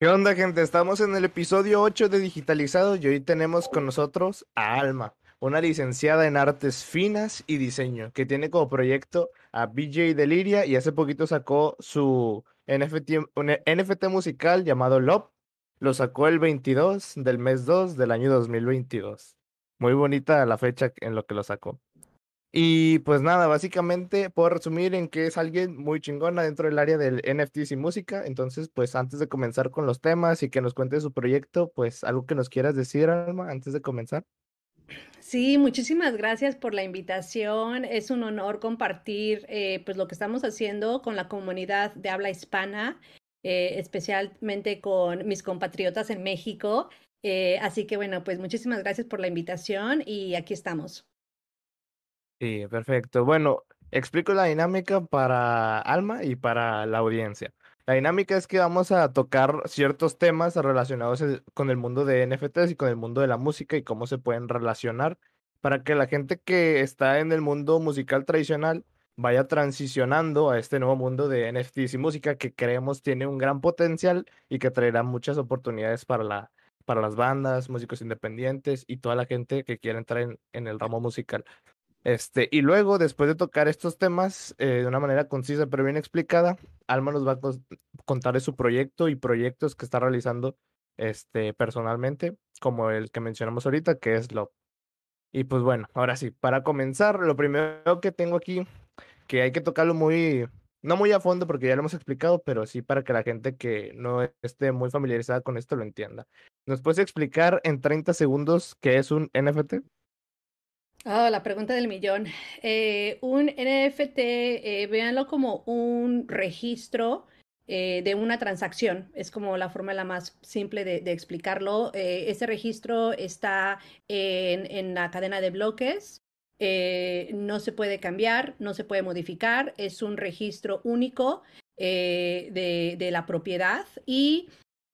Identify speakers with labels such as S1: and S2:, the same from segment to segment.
S1: ¿Qué onda, gente? Estamos en el episodio 8 de Digitalizado y hoy tenemos con nosotros a Alma, una licenciada en artes finas y diseño, que tiene como proyecto a BJ Deliria y hace poquito sacó su NFT, NFT musical llamado Love. Lo sacó el 22 del mes 2 del año 2022. Muy bonita la fecha en lo que lo sacó. Y pues nada, básicamente puedo resumir en que es alguien muy chingona dentro del área del NFTs y música. Entonces, pues antes de comenzar con los temas y que nos cuente su proyecto, pues algo que nos quieras decir, Alma, antes de comenzar.
S2: Sí, muchísimas gracias por la invitación. Es un honor compartir eh, pues lo que estamos haciendo con la comunidad de habla hispana, eh, especialmente con mis compatriotas en México. Eh, así que bueno, pues muchísimas gracias por la invitación y aquí estamos.
S1: Sí, perfecto. Bueno, explico la dinámica para Alma y para la audiencia. La dinámica es que vamos a tocar ciertos temas relacionados con el mundo de NFTs y con el mundo de la música y cómo se pueden relacionar para que la gente que está en el mundo musical tradicional vaya transicionando a este nuevo mundo de NFTs y música que creemos tiene un gran potencial y que traerá muchas oportunidades para la para las bandas, músicos independientes y toda la gente que quiera entrar en, en el ramo musical. Este, y luego, después de tocar estos temas eh, de una manera concisa pero bien explicada, Alma nos va a contar de su proyecto y proyectos que está realizando este, personalmente, como el que mencionamos ahorita, que es Love. Y pues bueno, ahora sí, para comenzar, lo primero que tengo aquí, que hay que tocarlo muy, no muy a fondo porque ya lo hemos explicado, pero sí para que la gente que no esté muy familiarizada con esto lo entienda. ¿Nos puedes explicar en 30 segundos qué es un NFT?
S2: Oh, la pregunta del millón. Eh, un NFT, eh, véanlo como un registro eh, de una transacción. Es como la forma la más simple de, explicarlo. ese registro está en, en, la cadena de bloques. no se puede cambiar, no se puede modificar. Es un registro único de, de la propiedad y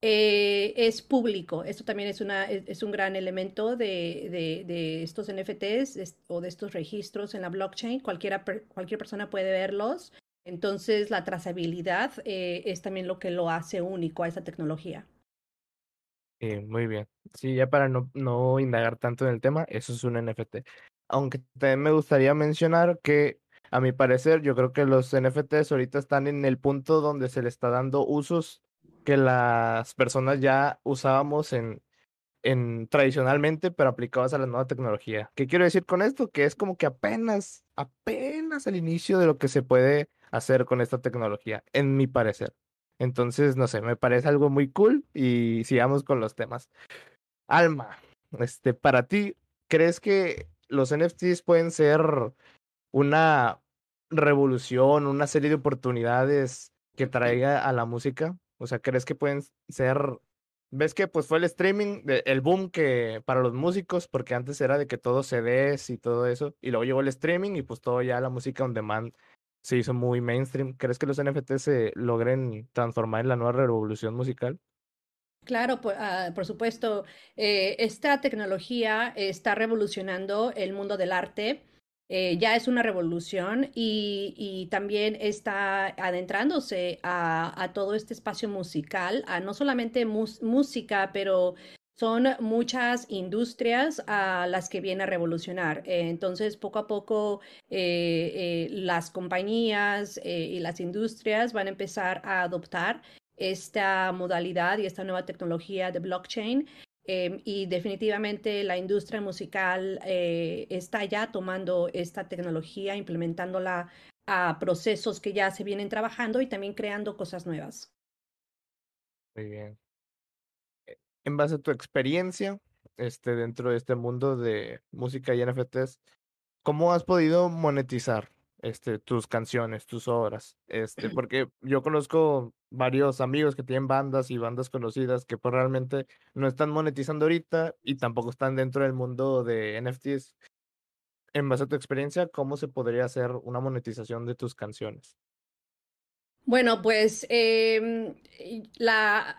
S2: eh, es público. Esto también es, una, es, un gran elemento de, de, estos NFTs o de estos registros en la blockchain. Cualquiera, cualquier persona puede verlos. Entonces, la trazabilidad eh, es también lo que lo hace único a esa tecnología.
S1: muy bien. Sí, ya para no, no indagar tanto en el tema, eso es un NFT. Aunque también me gustaría mencionar que a mi parecer, yo creo que los NFTs ahorita están en el punto donde se le está dando usos que las personas ya usábamos en, en tradicionalmente, pero aplicadas a la nueva tecnología. ¿Qué quiero decir con esto? Que es como que apenas, apenas el inicio de lo que se puede hacer con esta tecnología, en mi parecer. Entonces, no sé, me parece algo muy cool y sigamos con los temas. Alma, este, para ti, ¿crees que los NFTs pueden ser una revolución, una serie de oportunidades que traiga a la música? O sea, ¿crees que pueden ser... ¿Ves que pues fue el streaming, el boom que para los músicos, porque antes era de que todo CDs y todo eso, y luego llegó el streaming y pues todo ya la música on demand se hizo muy mainstream. ¿Crees que los NFTs se logren transformar en la nueva revolución musical?
S2: Claro, por, ah, por supuesto. Eh, esta tecnología está revolucionando el mundo del arte. Eh, ya es una revolución y, también está adentrándose a, todo este espacio musical, a no solamente música, pero son muchas industrias a las que viene a revolucionar. Eh, entonces, poco a poco, eh, las compañías y las industrias van a empezar a adoptar esta modalidad y esta nueva tecnología de blockchain Em, y definitivamente la industria musical eh, está ya tomando esta tecnología, implementándola a procesos que ya se vienen trabajando y también creando cosas nuevas.
S1: Muy bien. Eh, en base a tu experiencia este, dentro de este mundo de música y NFTs, ¿cómo has podido monetizar este, tus canciones, tus obras? Este, porque yo conozco varios amigos que tienen bandas y bandas conocidas que pues realmente no están monetizando ahorita y tampoco están dentro del mundo de NFTs. En base a tu experiencia, ¿cómo se podría hacer una monetización de tus canciones?
S2: Bueno, pues eh, la,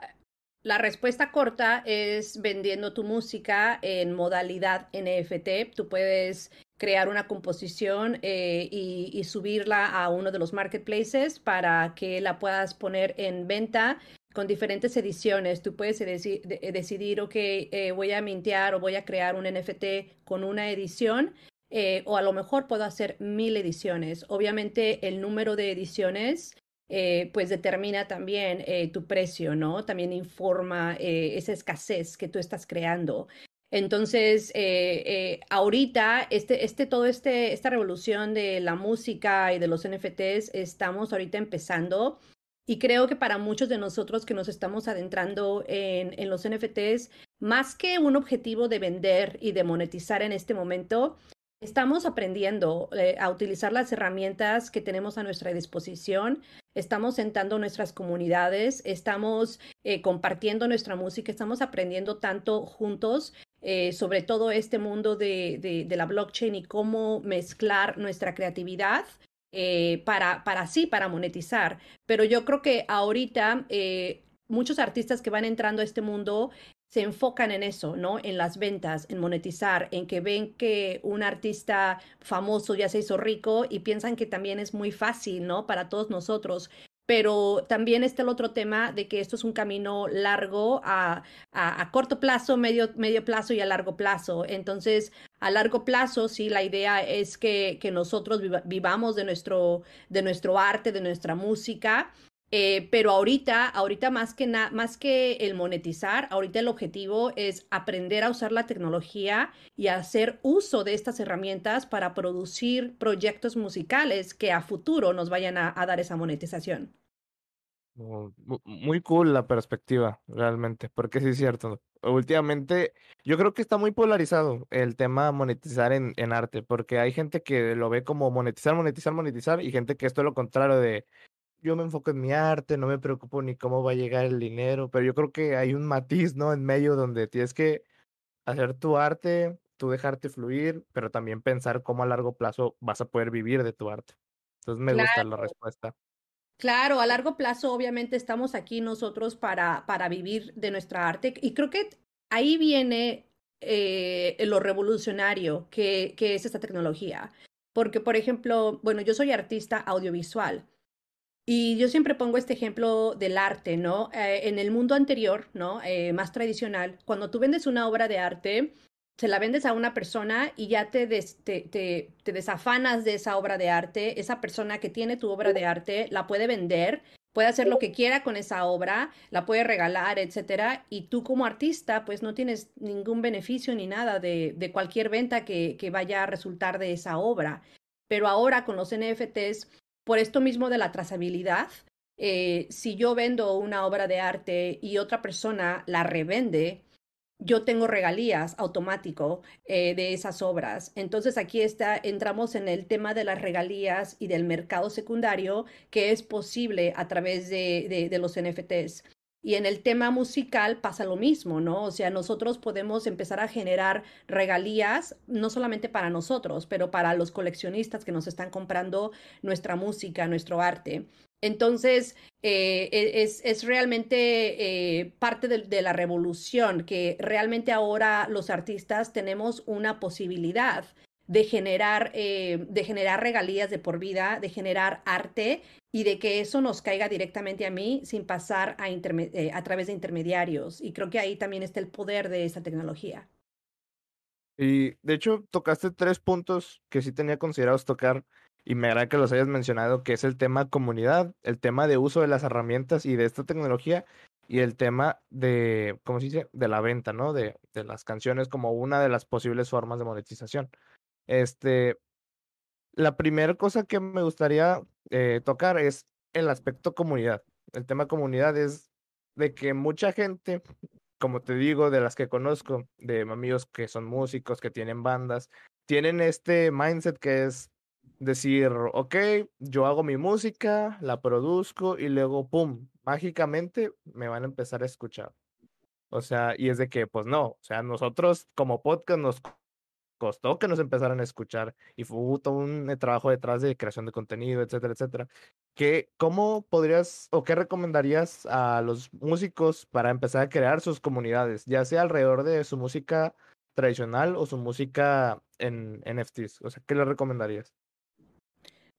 S2: la respuesta corta es vendiendo tu música en modalidad NFT. Tú puedes crear una composición eh, y, subirla a uno de los marketplaces para que la puedas poner en venta con diferentes ediciones. Tú puedes de decidir, ok, eh, voy a mintear o voy a crear un NFT con una edición, eh, o a lo mejor puedo hacer mil ediciones. Obviamente el número de ediciones eh, pues determina también eh, tu precio, ¿no? También informa eh, esa escasez que tú estás creando. Entonces, eh, eh, ahorita, este, este, todo este, esta revolución de la música y de los NFTs, estamos ahorita empezando. Y creo que para muchos de nosotros que nos estamos adentrando en, los NFTs, más que un objetivo de vender y de monetizar en este momento, Estamos aprendiendo eh, a utilizar las herramientas que tenemos a nuestra disposición, estamos sentando nuestras comunidades, estamos compartiendo nuestra música, estamos aprendiendo tanto juntos eh, sobre todo este mundo de, de, la blockchain y cómo mezclar nuestra creatividad eh, para, para sí, para monetizar. Pero yo creo que ahorita eh, muchos artistas que van entrando a este mundo se enfocan en eso, ¿no? En las ventas, en monetizar, en que ven que un artista famoso ya se hizo rico y piensan que también es muy fácil, ¿no? Para todos nosotros. Pero también está el otro tema de que esto es un camino largo a, a, a corto plazo, medio, medio plazo y a largo plazo. Entonces, a largo plazo, sí, la idea es que, que nosotros vivamos de nuestro, de nuestro arte, de nuestra música eh, pero ahorita, ahorita más que, na más que el monetizar, ahorita el objetivo es aprender a usar la tecnología y hacer uso de estas herramientas para producir proyectos musicales que a futuro nos vayan a, a dar esa monetización.
S1: Muy cool la perspectiva, realmente, porque sí es cierto. Últimamente, yo creo que está muy polarizado el tema monetizar en, en arte, porque hay gente que lo ve como monetizar, monetizar, monetizar, y gente que esto es lo contrario de yo me enfoco en mi arte, no me preocupo ni cómo va a llegar el dinero, pero yo creo que hay un matiz, ¿no? En medio donde tienes que hacer tu arte, tú dejarte fluir, pero también pensar cómo a largo plazo vas a poder vivir de tu arte. Entonces me
S2: claro.
S1: gusta la respuesta.
S2: Claro, a largo plazo obviamente estamos aquí nosotros para, para vivir de nuestra arte y creo que ahí viene eh, lo revolucionario que, que es esta tecnología. Porque, por ejemplo, bueno, yo soy artista audiovisual. Y yo siempre pongo este ejemplo del arte, ¿no? Eh, en el mundo anterior, ¿no? Eh, más tradicional, cuando tú vendes una obra de arte, se la vendes a una persona y ya te, des, te, te, te, desafanas de esa obra de arte. Esa persona que tiene tu obra de arte la puede vender, puede hacer lo que quiera con esa obra, la puede regalar, etcétera. Y tú como artista, pues no tienes ningún beneficio ni nada de, de cualquier venta que, que vaya a resultar de esa obra. Pero ahora con los NFTs por esto mismo de la trazabilidad, eh, si yo vendo una obra de arte y otra persona la revende, yo tengo regalías automático eh, de esas obras. Entonces aquí está, entramos en el tema de las regalías y del mercado secundario que es posible a través de, de, de los NFTs. Y en el tema musical pasa lo mismo, ¿no? O sea, nosotros podemos empezar a generar regalías, no solamente para nosotros, pero para los coleccionistas que nos están comprando nuestra música, nuestro arte. Entonces, eh, es, es, realmente eh, parte de, de, la revolución, que realmente ahora los artistas tenemos una posibilidad de generar, eh, de generar regalías de por vida, de generar arte y de que eso nos caiga directamente a mí sin pasar a, eh, a través de intermediarios. Y creo que ahí también está el poder de esta tecnología.
S1: Y de hecho, tocaste tres puntos que sí tenía considerados tocar y me agrada que los hayas mencionado, que es el tema comunidad, el tema de uso de las herramientas y de esta tecnología y el tema de, ¿cómo se dice?, de la venta, ¿no? De, de las canciones como una de las posibles formas de monetización. Este, la primera cosa que me gustaría eh, tocar es el aspecto comunidad. El tema comunidad es de que mucha gente, como te digo, de las que conozco, de amigos que son músicos, que tienen bandas, tienen este mindset que es decir, ok, yo hago mi música, la produzco y luego, ¡pum!, mágicamente me van a empezar a escuchar. O sea, y es de que, pues no, o sea, nosotros como podcast nos costó que nos empezaran a escuchar y fue todo un eh, trabajo detrás de creación de contenido, etcétera, etcétera. ¿Qué, ¿Cómo podrías o qué recomendarías a los músicos para empezar a crear sus comunidades, ya sea alrededor de su música tradicional o su música en NFTs? O sea, ¿qué les recomendarías?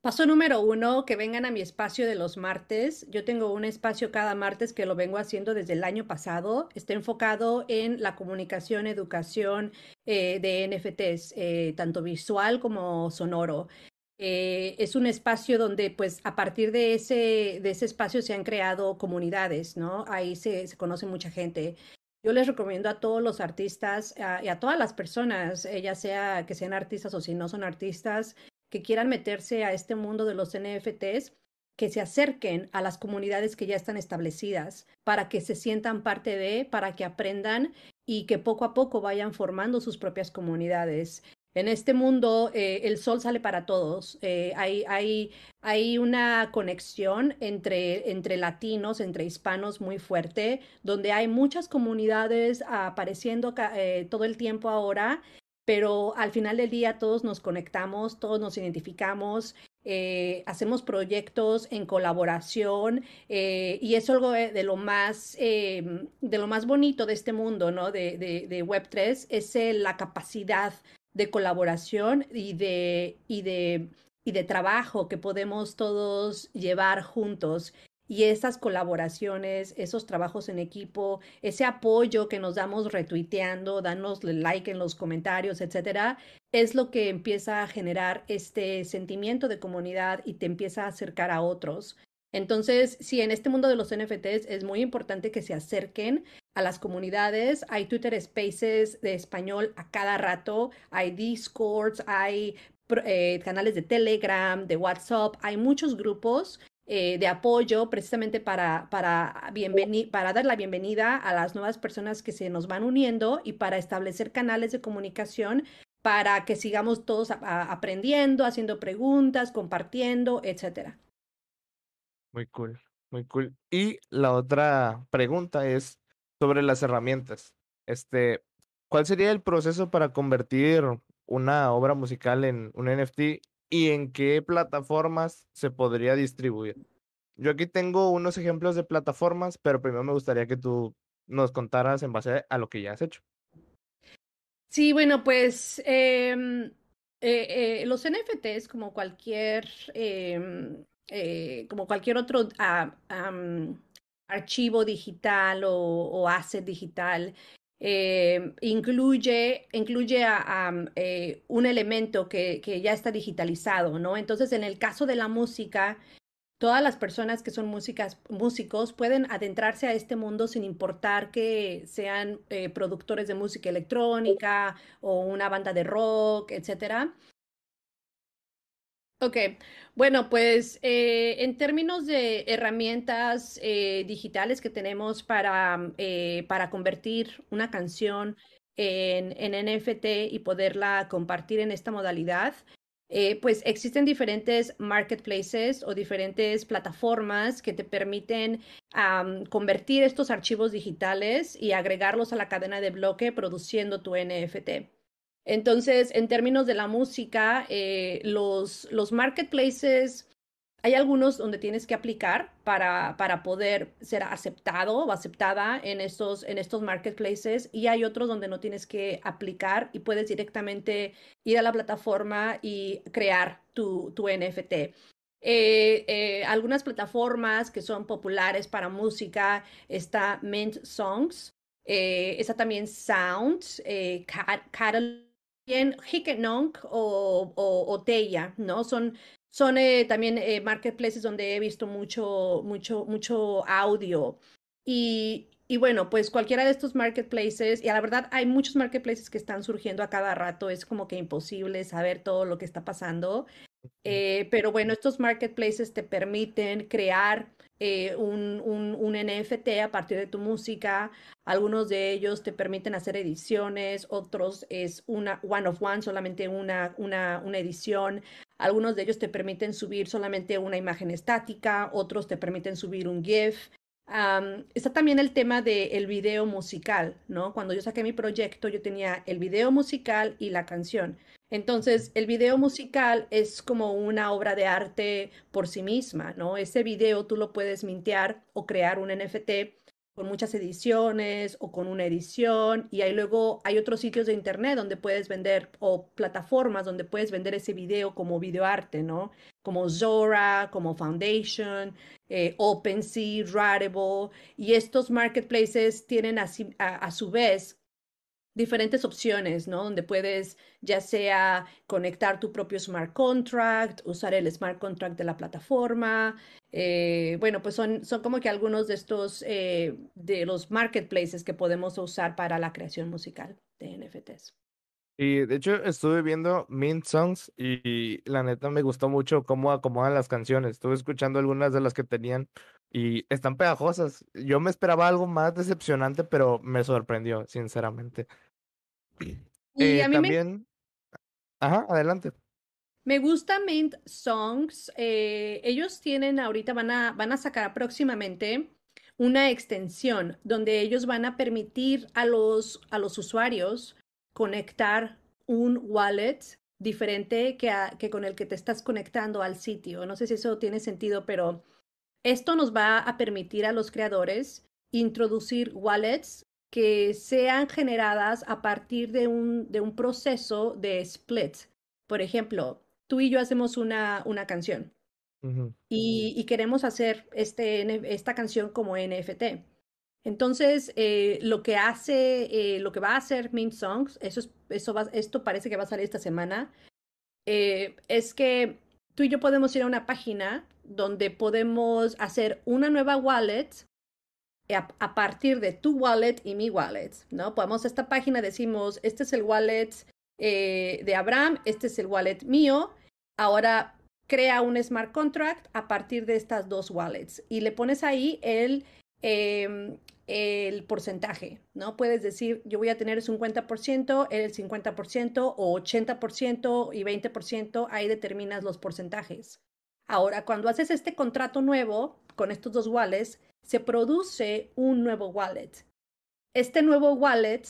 S2: Paso número uno, que vengan a mi espacio de los martes. Yo tengo un espacio cada martes que lo vengo haciendo desde el año pasado. Está enfocado en la comunicación, educación eh, de NFTs, eh, tanto visual como sonoro. Eh, es un espacio donde, pues, a partir de ese, de ese espacio se han creado comunidades, ¿no? Ahí se, se conoce mucha gente. Yo les recomiendo a todos los artistas y a todas las personas, ya sea que sean artistas o si no son artistas, que quieran meterse a este mundo de los NFTs, que se acerquen a las comunidades que ya están establecidas para que se sientan parte de, para que aprendan y que poco a poco vayan formando sus propias comunidades. En este mundo eh, el sol sale para todos. Eh, hay, hay, hay, una conexión entre, entre latinos, entre hispanos muy fuerte, donde hay muchas comunidades apareciendo eh, todo el tiempo ahora pero al final del día todos nos conectamos, todos nos identificamos, eh, hacemos proyectos en colaboración eh, y es algo de, lo más eh, de lo más bonito de este mundo, ¿no? De, de, Web3 es la capacidad de colaboración y de, y de y de trabajo que podemos todos llevar juntos y esas colaboraciones, esos trabajos en equipo, ese apoyo que nos damos retuiteando, danos like en los comentarios, etcétera, es lo que empieza a generar este sentimiento de comunidad y te empieza a acercar a otros. Entonces, sí, en este mundo de los NFTs es muy importante que se acerquen a las comunidades. Hay Twitter Spaces de español a cada rato, hay Discords, hay eh, canales de Telegram, de WhatsApp, hay muchos grupos eh, de apoyo precisamente para, para, para dar la bienvenida a las nuevas personas que se nos van uniendo y para establecer canales de comunicación para que sigamos todos aprendiendo, haciendo preguntas, compartiendo, etcétera.
S1: Muy cool, muy cool. Y la otra pregunta es sobre las herramientas. Este, ¿cuál sería el proceso para convertir una obra musical en un NFT y en qué plataformas se podría distribuir. Yo aquí tengo unos ejemplos de plataformas, pero primero me gustaría que tú nos contaras en base a lo que ya has hecho.
S2: Sí, bueno, pues em, eh, eh, los NFTs, como cualquier, em, eh, como cualquier otro archivo digital o, o asset digital, eh, incluye, incluye a, eh, un elemento que, que, ya está digitalizado, ¿no? Entonces, en el caso de la música, todas las personas que son músicas, músicos pueden adentrarse a este mundo sin importar que sean eh, productores de música electrónica o una banda de rock, etcétera. Ok, bueno, pues eh, en términos de herramientas eh, digitales que tenemos para, eh, para convertir una canción en, en, NFT y poderla compartir en esta modalidad, pues existen diferentes marketplaces o diferentes plataformas que te permiten convertir estos archivos digitales y agregarlos a la cadena de bloque produciendo tu NFT. Entonces, en términos de la música, eh, los, los marketplaces, hay algunos donde tienes que aplicar para, para poder ser aceptado o aceptada en estos, en estos marketplaces y hay otros donde no tienes que aplicar y puedes directamente ir a la plataforma y crear tu, tu NFT. Eh, eh, algunas plataformas que son populares para música está Mint Songs, está también Sound, Catalog también Hikenonk o, o, o, Teya, ¿no? Son, son eh, también eh, marketplaces donde he visto mucho, mucho, mucho audio. Y, y bueno, pues cualquiera de estos marketplaces, y a la verdad hay muchos marketplaces que están surgiendo a cada rato, es como que imposible saber todo lo que está pasando. Eh, pero bueno, estos marketplaces te permiten crear eh, un, un, un, NFT a partir de tu música. Algunos de ellos te permiten hacer ediciones, otros es una one of one, solamente una, una, una edición. Algunos de ellos te permiten subir solamente una imagen estática, otros te permiten subir un GIF. está también el tema del el video musical, ¿no? Cuando yo saqué mi proyecto, yo tenía el video musical y la canción. Entonces, el video musical es como una obra de arte por sí misma, ¿no? Ese video tú lo puedes mintear o crear un NFT con muchas ediciones o con una edición y ahí luego hay otros sitios de internet donde puedes vender o plataformas donde puedes vender ese video como videoarte, ¿no? como Zora, como Foundation, eh, OpenSea, Rarible, y estos marketplaces tienen a, a, a su vez diferentes opciones, ¿no? Donde puedes ya sea conectar tu propio smart contract, usar el smart contract de la plataforma. Eh, bueno, pues son, son como que algunos de estos, eh, de los marketplaces que podemos usar para la creación musical de NFTs.
S1: Y de hecho estuve viendo Mint Songs y la neta me gustó mucho cómo acomodan las canciones. Estuve escuchando algunas de las que tenían y están pegajosas. Yo me esperaba algo más decepcionante, pero me sorprendió, sinceramente.
S2: Y
S1: Eh,
S2: a mí me,
S1: también, ajá, adelante.
S2: me gusta Mint Songs. eh, ellos tienen ahorita, van a, van a sacar próximamente una extensión donde ellos van a permitir a los, a los usuarios conectar un wallet diferente que, a- que con el que te estás conectando al sitio. No sé si eso tiene sentido, pero esto nos va a permitir a los creadores introducir wallets que sean generadas a partir de un, de un proceso de split. Por ejemplo, tú y yo hacemos una, una canción y, y queremos hacer este, esta canción como NFT. Entonces, eh, lo que hace, eh, lo que va a hacer Mint Songs, eso es, eso va, esto parece que va a salir esta semana, eh, es que tú y yo podemos ir a una página donde podemos hacer una nueva wallet a, a partir de tu wallet y mi wallet, ¿no? Podemos esta página decimos, este es el wallet eh, de Abraham, este es el wallet mío, ahora crea un smart contract a partir de estas dos wallets y le pones ahí el, em, porcentaje, ¿no? Puedes decir, yo voy a tener el 50%, él el 50% o 80% y 20%, ahí determinas los porcentajes. Ahora, cuando haces este contrato nuevo con estos dos wallets, se produce un nuevo wallet. Este nuevo wallet,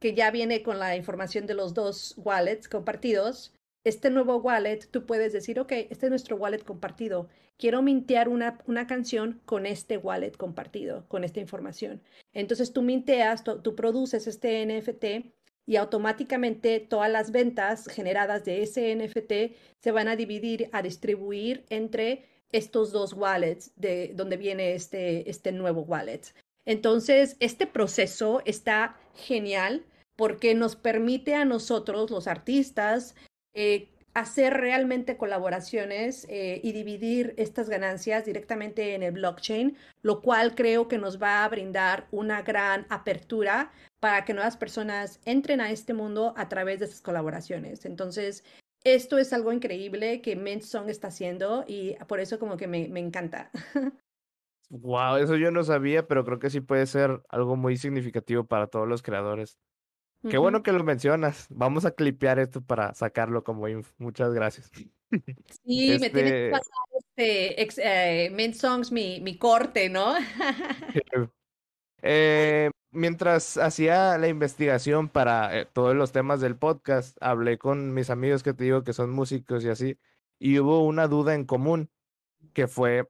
S2: que ya viene con la información de los dos wallets compartidos, este nuevo wallet, tú puedes decir, ok, este es nuestro wallet compartido. Quiero mintear una, una canción con este wallet compartido, con esta información. Entonces tú minteas, tú, tú produces este NFT y automáticamente todas las ventas generadas de ese NFT se van a dividir, a distribuir entre estos dos wallets de donde viene este, este nuevo wallet. Entonces, este proceso está genial porque nos permite a nosotros, los artistas, eh, hacer realmente colaboraciones eh, y dividir estas ganancias directamente en el blockchain, lo cual creo que nos va a brindar una gran apertura para que nuevas personas entren a este mundo a través de esas colaboraciones. Entonces, esto es algo increíble que Mint Song está haciendo y por eso como que me, me encanta.
S1: Wow, eso yo no sabía, pero creo que sí puede ser algo muy significativo para todos los creadores. Qué bueno que lo mencionas. Vamos a clipear esto para sacarlo como inf. Muchas gracias.
S2: Sí, me tienes que
S1: Este,
S2: pasar este ex- eh, mi, mi corte, ¿no?
S1: eh, mientras hacía la investigación para eh, todos los temas del podcast, hablé con mis amigos que te digo que son músicos y así, y hubo una duda en común, que fue,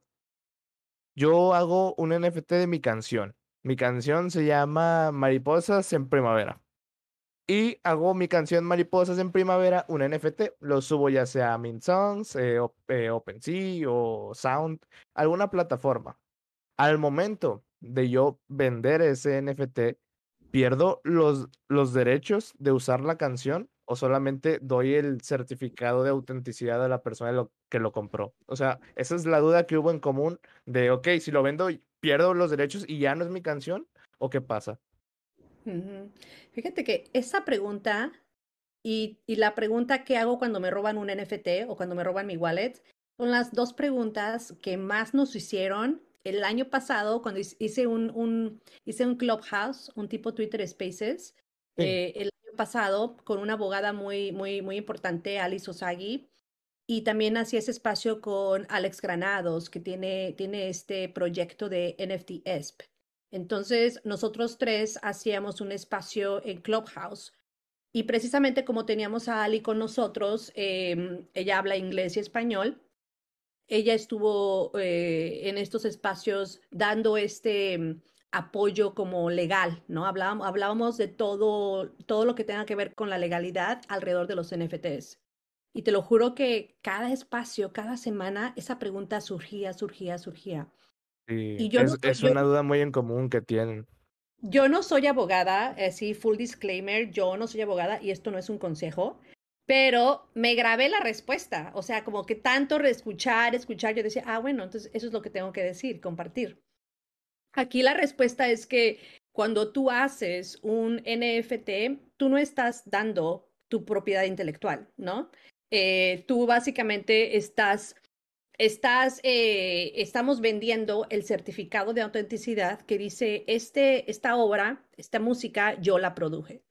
S1: yo hago un NFT de mi canción. Mi canción se llama Mariposas en Primavera. Y hago mi canción Mariposas en Primavera, un NFT, lo subo ya sea a Mint Songs, eh, eh, OpenSea o Sound, alguna plataforma. Al momento de yo vender ese NFT, ¿pierdo los, los derechos de usar la canción o solamente doy el certificado de autenticidad a la persona que lo compró? O sea, esa es la duda que hubo en común de, ok, si lo vendo, ¿pierdo los derechos y ya no es mi canción? ¿O qué pasa?
S2: Fíjate que esa pregunta y la pregunta que hago cuando me roban un NFT o cuando me roban mi wallet son las dos preguntas que más nos hicieron el año pasado cuando hice un, un- hice un Clubhouse, un tipo Twitter Spaces,
S1: Sí.
S2: eh, el año pasado con una abogada muy, muy, muy importante, Alice Osagi, y también hacía ese espacio con Alex Granados, que tiene, tiene este proyecto de NFT ESP. Entonces, nosotros tres hacíamos un espacio en Clubhouse y precisamente como teníamos a Ali con nosotros, em, ella habla inglés y español, ella estuvo eh, en estos espacios dando este em, apoyo como legal, ¿no? Hablábamos, hablábamos de todo, todo lo que tenga que ver con la legalidad alrededor de los NFTs. Y te lo juro que cada espacio, cada semana, esa pregunta surgía, surgía, surgía.
S1: Sí,
S2: Y yo
S1: es,
S2: soy,
S1: es
S2: yo,
S1: una duda muy en común que tienen.
S2: yo no soy abogada, eh, sí, full disclaimer, yo no soy abogada y esto no es un consejo, pero me grabé la respuesta. O sea, como que tanto escuchar, escuchar, yo decía, ah, bueno, entonces eso es lo que tengo que decir, compartir. Aquí la respuesta es que cuando tú haces un NFT, tú no estás dando tu propiedad intelectual, ¿no? Eh, tú básicamente estás, estás, eh, estamos vendiendo el certificado de autenticidad que dice, este, esta obra, esta música, yo la produje.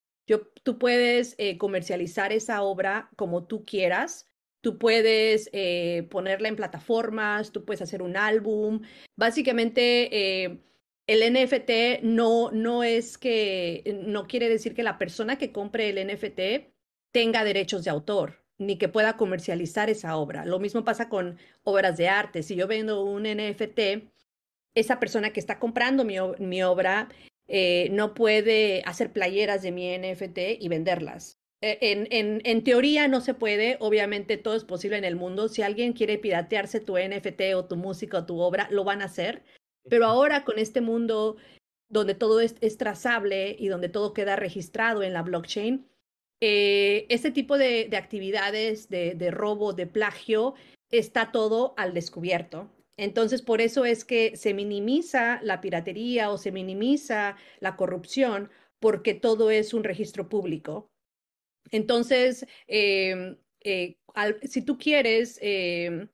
S2: Tú puedes eh, comercializar esa obra como tú quieras. Tú puedes eh, ponerla en plataformas, tú puedes hacer un álbum. Básicamente, eh, el NFT no, no es que, no quiere decir que la persona que compre el NFT tenga derechos de autor, ni que pueda comercializar esa obra. Lo mismo pasa con obras de arte. Si yo vendo un NFT, esa persona que está comprando mi, mi obra eh, no puede hacer playeras de mi NFT y venderlas. Eh, En, en, en, teoría no se puede, obviamente todo es posible en el mundo. Si alguien quiere piratearse tu NFT o tu música o tu obra, lo van a hacer. Pero ahora con este mundo donde todo es, es trazable y donde todo queda registrado en la blockchain, eh, este tipo de, de actividades de, de, robo, de plagio, está todo al descubierto. Entonces, por eso es que se minimiza la piratería o se minimiza la corrupción, porque todo es un registro público. Entonces, eh, eh, si tú quieres eh,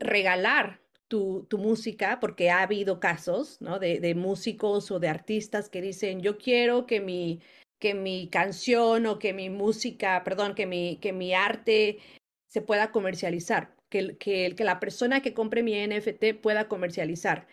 S2: regalar tu, tu, música, porque ha habido casos de, de, músicos o de artistas que dicen, yo quiero que mi, que mi canción o que mi música, perdón, que mi, que mi arte se pueda comercializar, que, que, que la persona que compre mi NFT pueda comercializar.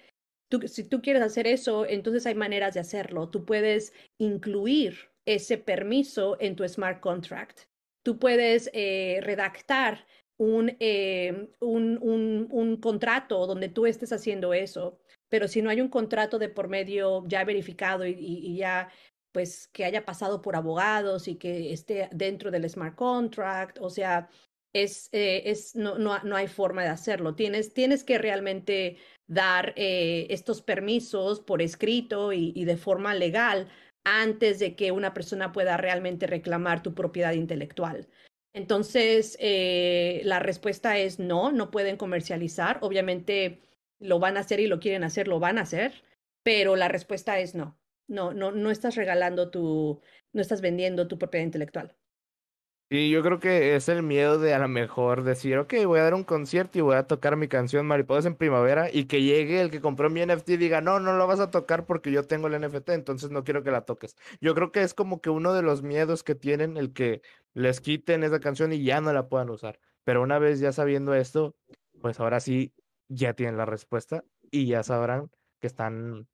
S2: Tú, si tú quieres hacer eso, entonces hay maneras de hacerlo. Tú puedes incluir ese permiso en tu smart contract. Tú puedes eh, redactar un, eh, un, un, un, contrato donde tú estés haciendo eso, pero si no hay un contrato de por medio ya verificado y, y ya pues que haya pasado por abogados y que esté dentro del smart contract, o sea, es, eh, es no, no, no, hay forma de hacerlo. Tienes, tienes que realmente dar eh, estos permisos por escrito y, de forma legal antes de que una persona pueda realmente reclamar tu propiedad intelectual. Entonces, eh, la respuesta es no, no pueden comercializar. Obviamente lo van a hacer y lo quieren hacer, lo van a hacer, pero la respuesta es no. No, no, no estás regalando tu, no estás vendiendo tu propiedad intelectual.
S1: Y yo creo que es el miedo de a lo mejor decir, ok, voy a dar un concierto y voy a tocar mi canción Mariposas en Primavera y que llegue el que compró mi NFT y diga, no, no lo vas a tocar porque yo tengo el NFT, entonces no quiero que la toques. Yo creo que es como que uno de los miedos que tienen el que les quiten esa canción y ya no la puedan usar. Pero una vez ya sabiendo esto, pues ahora sí ya tienen la respuesta y ya sabrán que están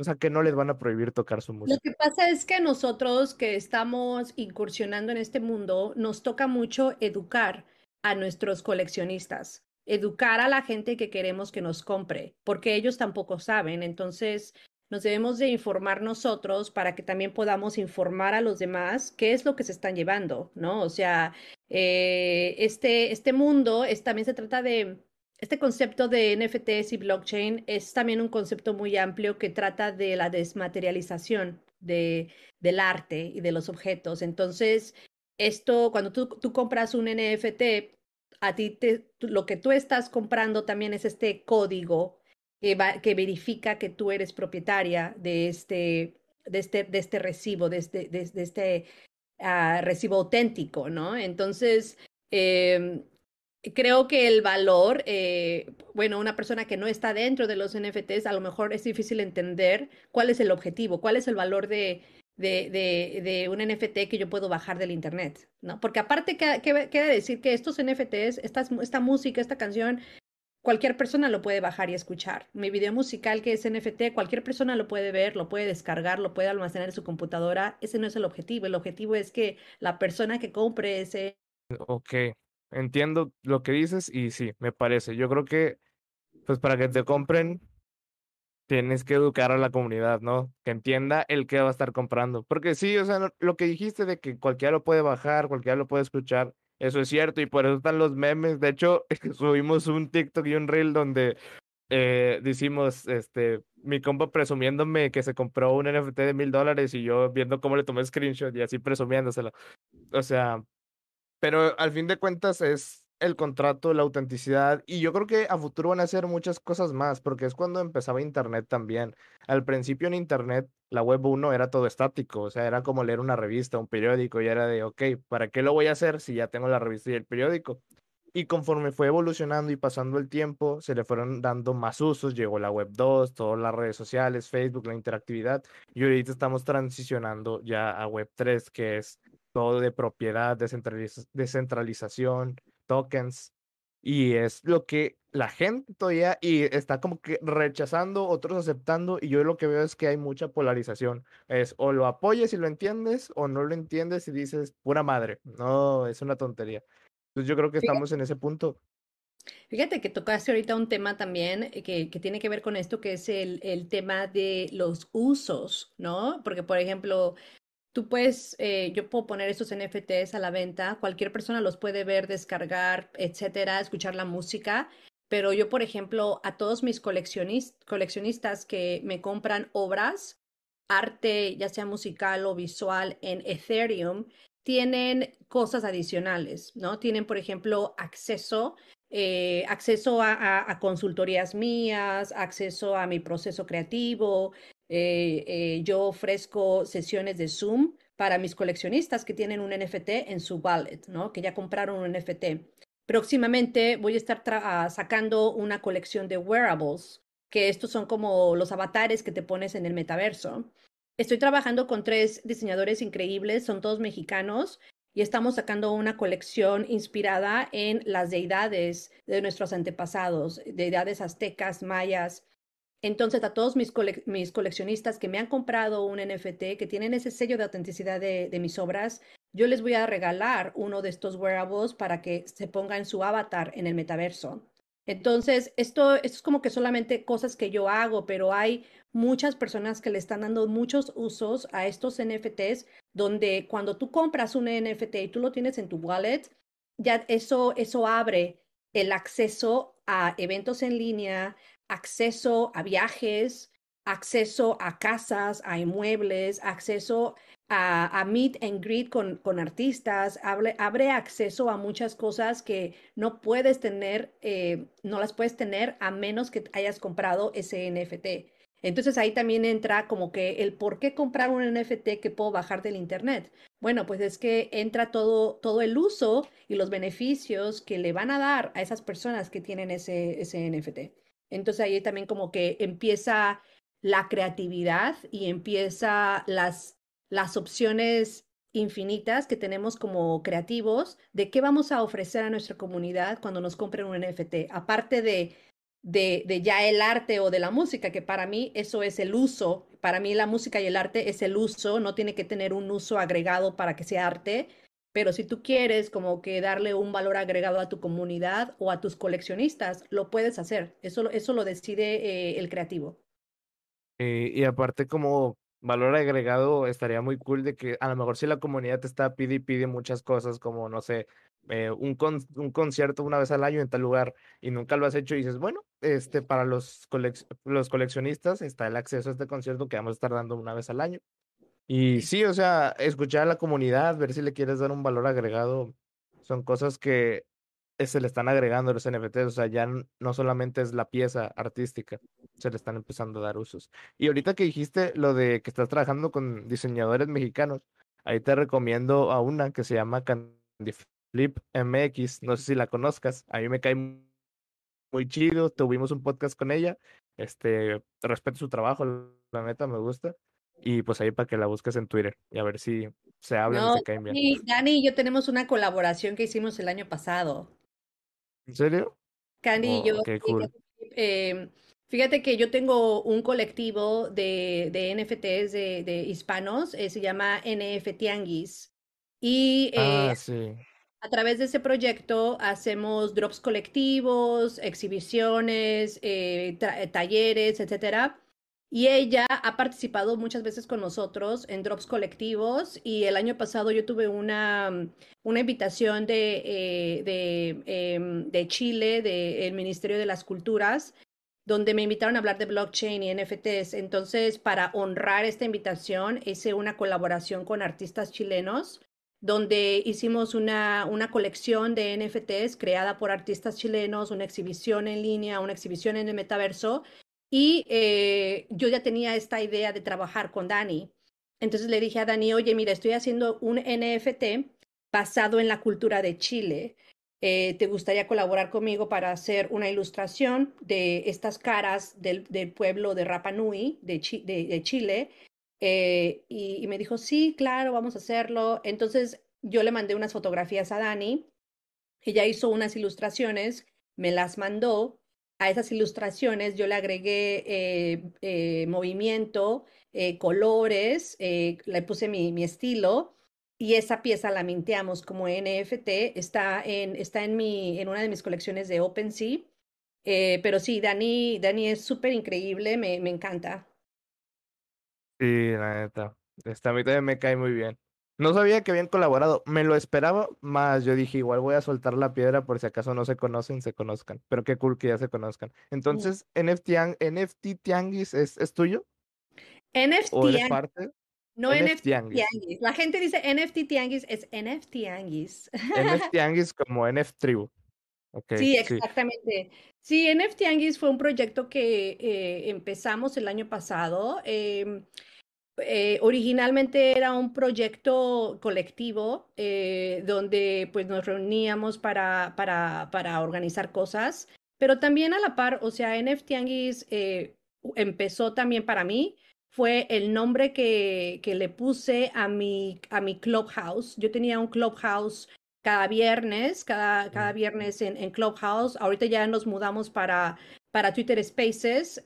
S1: o sea, que no les van a prohibir tocar su música.
S2: Lo que pasa es que nosotros que estamos incursionando en este mundo, nos toca mucho educar a nuestros coleccionistas, educar a la gente que queremos que nos compre, porque ellos tampoco saben. Entonces, nos debemos de informar nosotros para que también podamos informar a los demás qué es lo que se están llevando, ¿no? O sea, eh, este, este mundo es, también se trata de este concepto de NFTs y blockchain es también un concepto muy amplio que trata de la desmaterialización de, del arte y de los objetos. Entonces, esto, cuando tú, tú compras un NFT, a ti te, lo que tú estás comprando también es este código que, verifica que tú eres propietaria de este, de este, de este recibo, de este, de, este uh, recibo auténtico, ¿no? Entonces, eh, creo que el valor, eh, bueno, una persona que no está dentro de los NFTs, a lo mejor es difícil entender cuál es el objetivo, cuál es el valor de, de, de, de un NFT que yo puedo bajar del Internet, ¿no? Porque aparte queda decir que estos NFTs, esta, esta música, esta canción, cualquier persona lo puede bajar y escuchar. Mi video musical que es NFT, cualquier persona lo puede ver, lo puede descargar, lo puede almacenar en su computadora. Ese no es el objetivo. El objetivo es que la persona que compre ese...
S1: Ok, entiendo lo que dices y sí, me parece. Yo creo que, pues para que te compren, tienes que educar a la comunidad, ¿no? Que entienda el que va a estar comprando. Porque sí, o sea, lo que dijiste de que cualquiera lo puede bajar, cualquiera lo puede escuchar, Eso es cierto, y por eso están los memes. De hecho, subimos un TikTok y un reel donde eh, decimos, este, mi compa presumiéndome que se compró un NFT de mil dólares y yo viendo cómo le tomé screenshot y así presumiéndoselo. O sea, pero al fin de cuentas es el contrato, la autenticidad, y yo creo que a futuro van a hacer muchas cosas más, porque es cuando empezaba Internet también. Al principio en Internet, la web 1 era todo estático, o sea, era como leer una revista, un periódico, y era de, ok, ¿para qué lo voy a hacer si ya tengo la revista y el periódico? Y conforme fue evolucionando y pasando el tiempo, se le fueron dando más usos, llegó la web 2, todas las redes sociales, Facebook, la interactividad, y ahorita estamos transicionando ya a web 3, que es todo de propiedad, descentralización, tokens, y es lo que la gente todavía y está como que rechazando, otros aceptando, y yo lo que veo es que hay mucha polarización. Es o lo apoyas y lo entiendes, o no lo entiendes y dices, pura madre, no, es una tontería. Entonces yo creo que estamos en ese punto.
S2: Fíjate que tocaste ahorita un tema también eh, que, que tiene que ver con esto, que es el, el, tema de los usos, ¿no? Porque, por ejemplo, tú puedes, eh, yo puedo poner estos NFTs a la venta, cualquier persona los puede ver, descargar, etcétera, escuchar la música, pero yo, por ejemplo, a todos mis coleccionistas que me compran obras, arte, ya sea musical o visual, en Ethereum, tienen cosas adicionales, ¿no? Tienen, por ejemplo, acceso, eh, acceso a, consultorías mías, acceso a mi proceso creativo. Eh, eh, yo ofrezco sesiones de Zoom para mis coleccionistas que tienen un NFT en su wallet, ¿no? Que ya compraron un NFT. Próximamente voy a estar sacando una colección de wearables, que estos son como los avatares que te pones en el metaverso. Estoy trabajando con tres diseñadores increíbles, son todos mexicanos, y estamos sacando una colección inspirada en las deidades de nuestros antepasados, deidades aztecas, mayas. Entonces, a todos mis, mis coleccionistas que me han comprado un NFT, que tienen ese sello de autenticidad de, de, mis obras, yo les voy a regalar uno de estos wearables para que se ponga en su avatar en el metaverso. Entonces, esto, esto es como que solamente cosas que yo hago, pero hay muchas personas que le están dando muchos usos a estos NFTs, donde cuando tú compras un NFT y tú lo tienes en tu wallet, ya eso, eso abre el acceso a eventos en línea, acceso a viajes, acceso a casas, a inmuebles, acceso a, meet and greet con, con artistas, abre, abre, acceso a muchas cosas que no puedes tener, eh, no las puedes tener a menos que hayas comprado ese NFT. Entonces ahí también entra como que el por qué comprar un NFT que puedo bajar del Internet. Bueno, pues es que entra todo, todo el uso y los beneficios que le van a dar a esas personas que tienen ese, ese NFT. Entonces ahí también como que empieza la creatividad y empieza las las opciones infinitas que tenemos como creativos de qué vamos a ofrecer a nuestra comunidad cuando nos compren un NFT, aparte de, de, de, ya el arte o de la música, que para mí eso es el uso, para mí la música y el arte es el uso, no tiene que tener un uso agregado para que sea arte, pero si tú quieres como que darle un valor agregado a tu comunidad o a tus coleccionistas, lo puedes hacer, eso, eso lo decide eh, el creativo.
S1: Eh, y aparte como valor agregado estaría muy cool de que a lo mejor si la comunidad te está pide y pide muchas cosas como, no sé, eh, un, con, un concierto una vez al año en tal lugar y nunca lo has hecho y dices, bueno, este, para los, los coleccionistas está el acceso a este concierto que vamos a estar dando una vez al año. Y sí, o sea, escuchar a la comunidad, ver si le quieres dar un valor agregado, son cosas que se le están agregando los NFTs, o sea, ya no solamente es la pieza artística, se le están empezando a dar usos. Y ahorita que dijiste lo de que estás trabajando con diseñadores mexicanos, ahí te recomiendo a una que se llama Candy Flip MX, no sé si la conozcas, a mí me cae muy chido, tuvimos un podcast con ella, este, respeto su trabajo, la neta me gusta, y pues ahí para que la busques en Twitter y a ver si se hablan
S2: no,
S1: y se caen bien.
S2: Dani, Dani y yo tenemos una colaboración que hicimos el año pasado.
S1: ¿En serio?
S2: Candy y
S1: Oh,
S2: yo,
S1: cool.
S2: eh, fíjate que yo tengo un colectivo de, de NFTs de, de hispanos, eh, se llama NF Tianguis. Y eh,
S1: Ah, sí.
S2: a través de ese proyecto hacemos drops colectivos, exhibiciones, talleres, etcétera. Y ella ha participado muchas veces con nosotros en drops colectivos y el año pasado yo tuve una, una invitación de, eh, em, de Chile, del Ministerio de las Culturas, donde me invitaron a hablar de blockchain y NFTs. Entonces, para honrar esta invitación, hice una colaboración con artistas chilenos, donde hicimos una, una colección de NFTs creada por artistas chilenos, una exhibición en línea, una exhibición en el metaverso. Y eh, yo ya tenía esta idea de trabajar con Dani. Entonces le dije a Dani, oye, mira, estoy haciendo un NFT basado en la cultura de Chile eh, te gustaría colaborar conmigo para hacer una ilustración de estas caras del, del pueblo de Rapa Nui, de, de Chile. Eh, y, y, me dijo, sí, claro, vamos a hacerlo. Entonces yo le mandé unas fotografías a Dani, ella hizo unas ilustraciones, me las mandó. A esas ilustraciones yo le agregué eh, eh, movimiento, eh, colores, le puse mi, mi estilo y esa pieza la minteamos como NFT, está en, está en, mi, en una de mis colecciones de OpenSea. Pero sí, Dani, Dani es súper increíble, me, me encanta.
S1: Sí, la neta. A mí también me cae muy bien. No sabía que habían colaborado, me lo esperaba, más yo dije, igual voy a soltar la piedra por si acaso no se conocen, se conozcan. Pero qué cool que ya se conozcan. Entonces, mm. NFT, NFT Tianguis es, es tuyo?
S2: NFT
S1: ¿O eres parte?
S2: No NFT, tianguis. tianguis. La gente dice NFT tianguis, es NFT tianguis.
S1: NFT tianguis como NFT tribu. Okay,
S2: sí, exactamente. Sí, sí NFT tianguis fue un proyecto que eh, empezamos el año pasado. Eh, eh, originalmente era un proyecto colectivo eh, donde pues nos reuníamos para, para, para organizar cosas, pero también a la par, o sea, NFT Tianguis eh, empezó también para mí fue el nombre que, que le puse a mi, a mi clubhouse. Yo tenía un clubhouse cada viernes, cada, cada viernes en, en, Clubhouse. Ahorita ya nos mudamos para, para Twitter Spaces.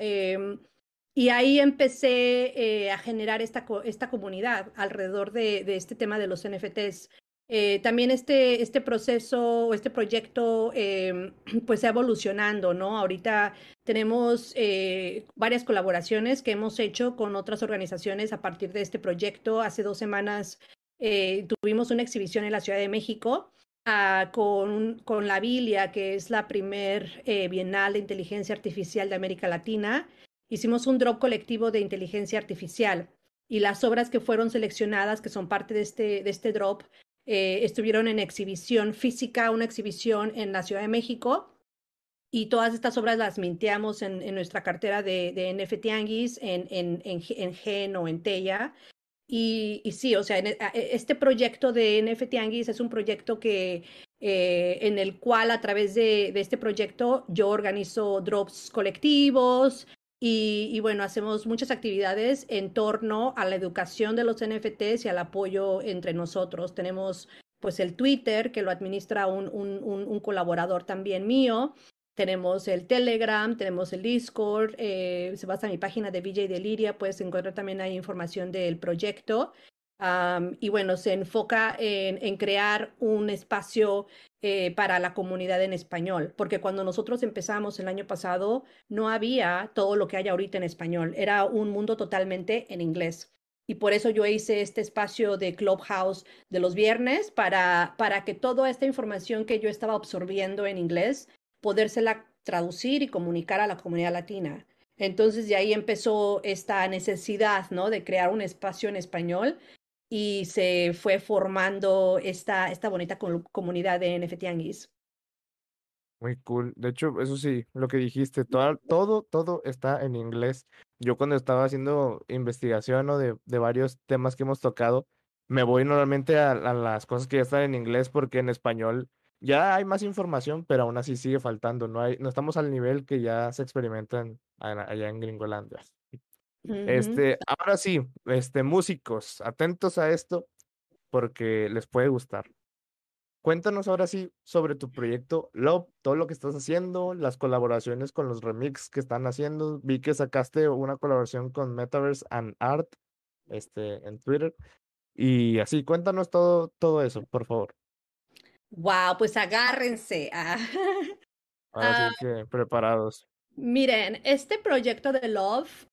S2: Y ahí empecé eh, a generar esta, esta comunidad alrededor de, este tema de los NFTs. Eh, también este, este proceso, este proyecto, eh, pues está evolucionando, ¿no? Ahorita tenemos eh, varias colaboraciones que hemos hecho con otras organizaciones a partir de este proyecto. Hace dos semanas tuvimos una exhibición en la Ciudad de México uh, con, con la Bilia, que es la primer Bienal de Inteligencia Artificial de América Latina. Hicimos un drop colectivo de inteligencia artificial y las obras que fueron seleccionadas, que son parte de este, de este drop, eh, estuvieron en exhibición física, una exhibición en la Ciudad de México, y todas estas obras las minteamos en, nuestra cartera de, de NFT Anguis, en, en, en, en Gen o en Teya. Y, y, sí, o sea, en, este proyecto de NFT Anguis es un proyecto que, eh, en el cual a través de, este proyecto yo organizo drops colectivos, y, y, bueno, hacemos muchas actividades en torno a la educación de los NFTs y al apoyo entre nosotros. Tenemos pues el Twitter, que lo administra un, un, colaborador también mío. Tenemos el Telegram, tenemos el Discord, eh, se basa en mi página de VJ Deliria, puedes encontrar también ahí información del proyecto. Um, y bueno, se enfoca en, en crear un espacio eh, para la comunidad en español, porque cuando nosotros empezamos el año pasado no había todo lo que hay ahorita en español, era un mundo totalmente en inglés. Y por eso yo hice este espacio de Clubhouse de los viernes para, para que toda esta información que yo estaba absorbiendo en inglés, podérsela traducir y comunicar a la comunidad latina. Entonces de ahí empezó esta necesidad, ¿no? De crear un espacio en español y se fue formando esta, esta bonita comunidad de NFT Anguis.
S1: Muy cool. De hecho, eso sí, lo que dijiste, todo, todo, todo está en inglés. Yo cuando estaba haciendo investigación ¿no? de, de varios temas que hemos tocado, me voy normalmente a, a, las cosas que ya están en inglés porque en español ya hay más información, pero aún así sigue faltando. No, hay, no estamos al nivel que ya se experimentan allá en Gringolandia. Este, ahora sí, este, músicos, atentos a esto porque les puede gustar. Cuéntanos ahora sí sobre tu proyecto Love, todo lo que estás haciendo, las colaboraciones con los remix que están haciendo. Vi que sacaste una colaboración con Metaverse and Art este, en Twitter. Y así, cuéntanos todo, todo eso, por favor.
S2: Wow, pues agárrense. Ah.
S1: Así que preparados.
S2: Miren, este proyecto de Love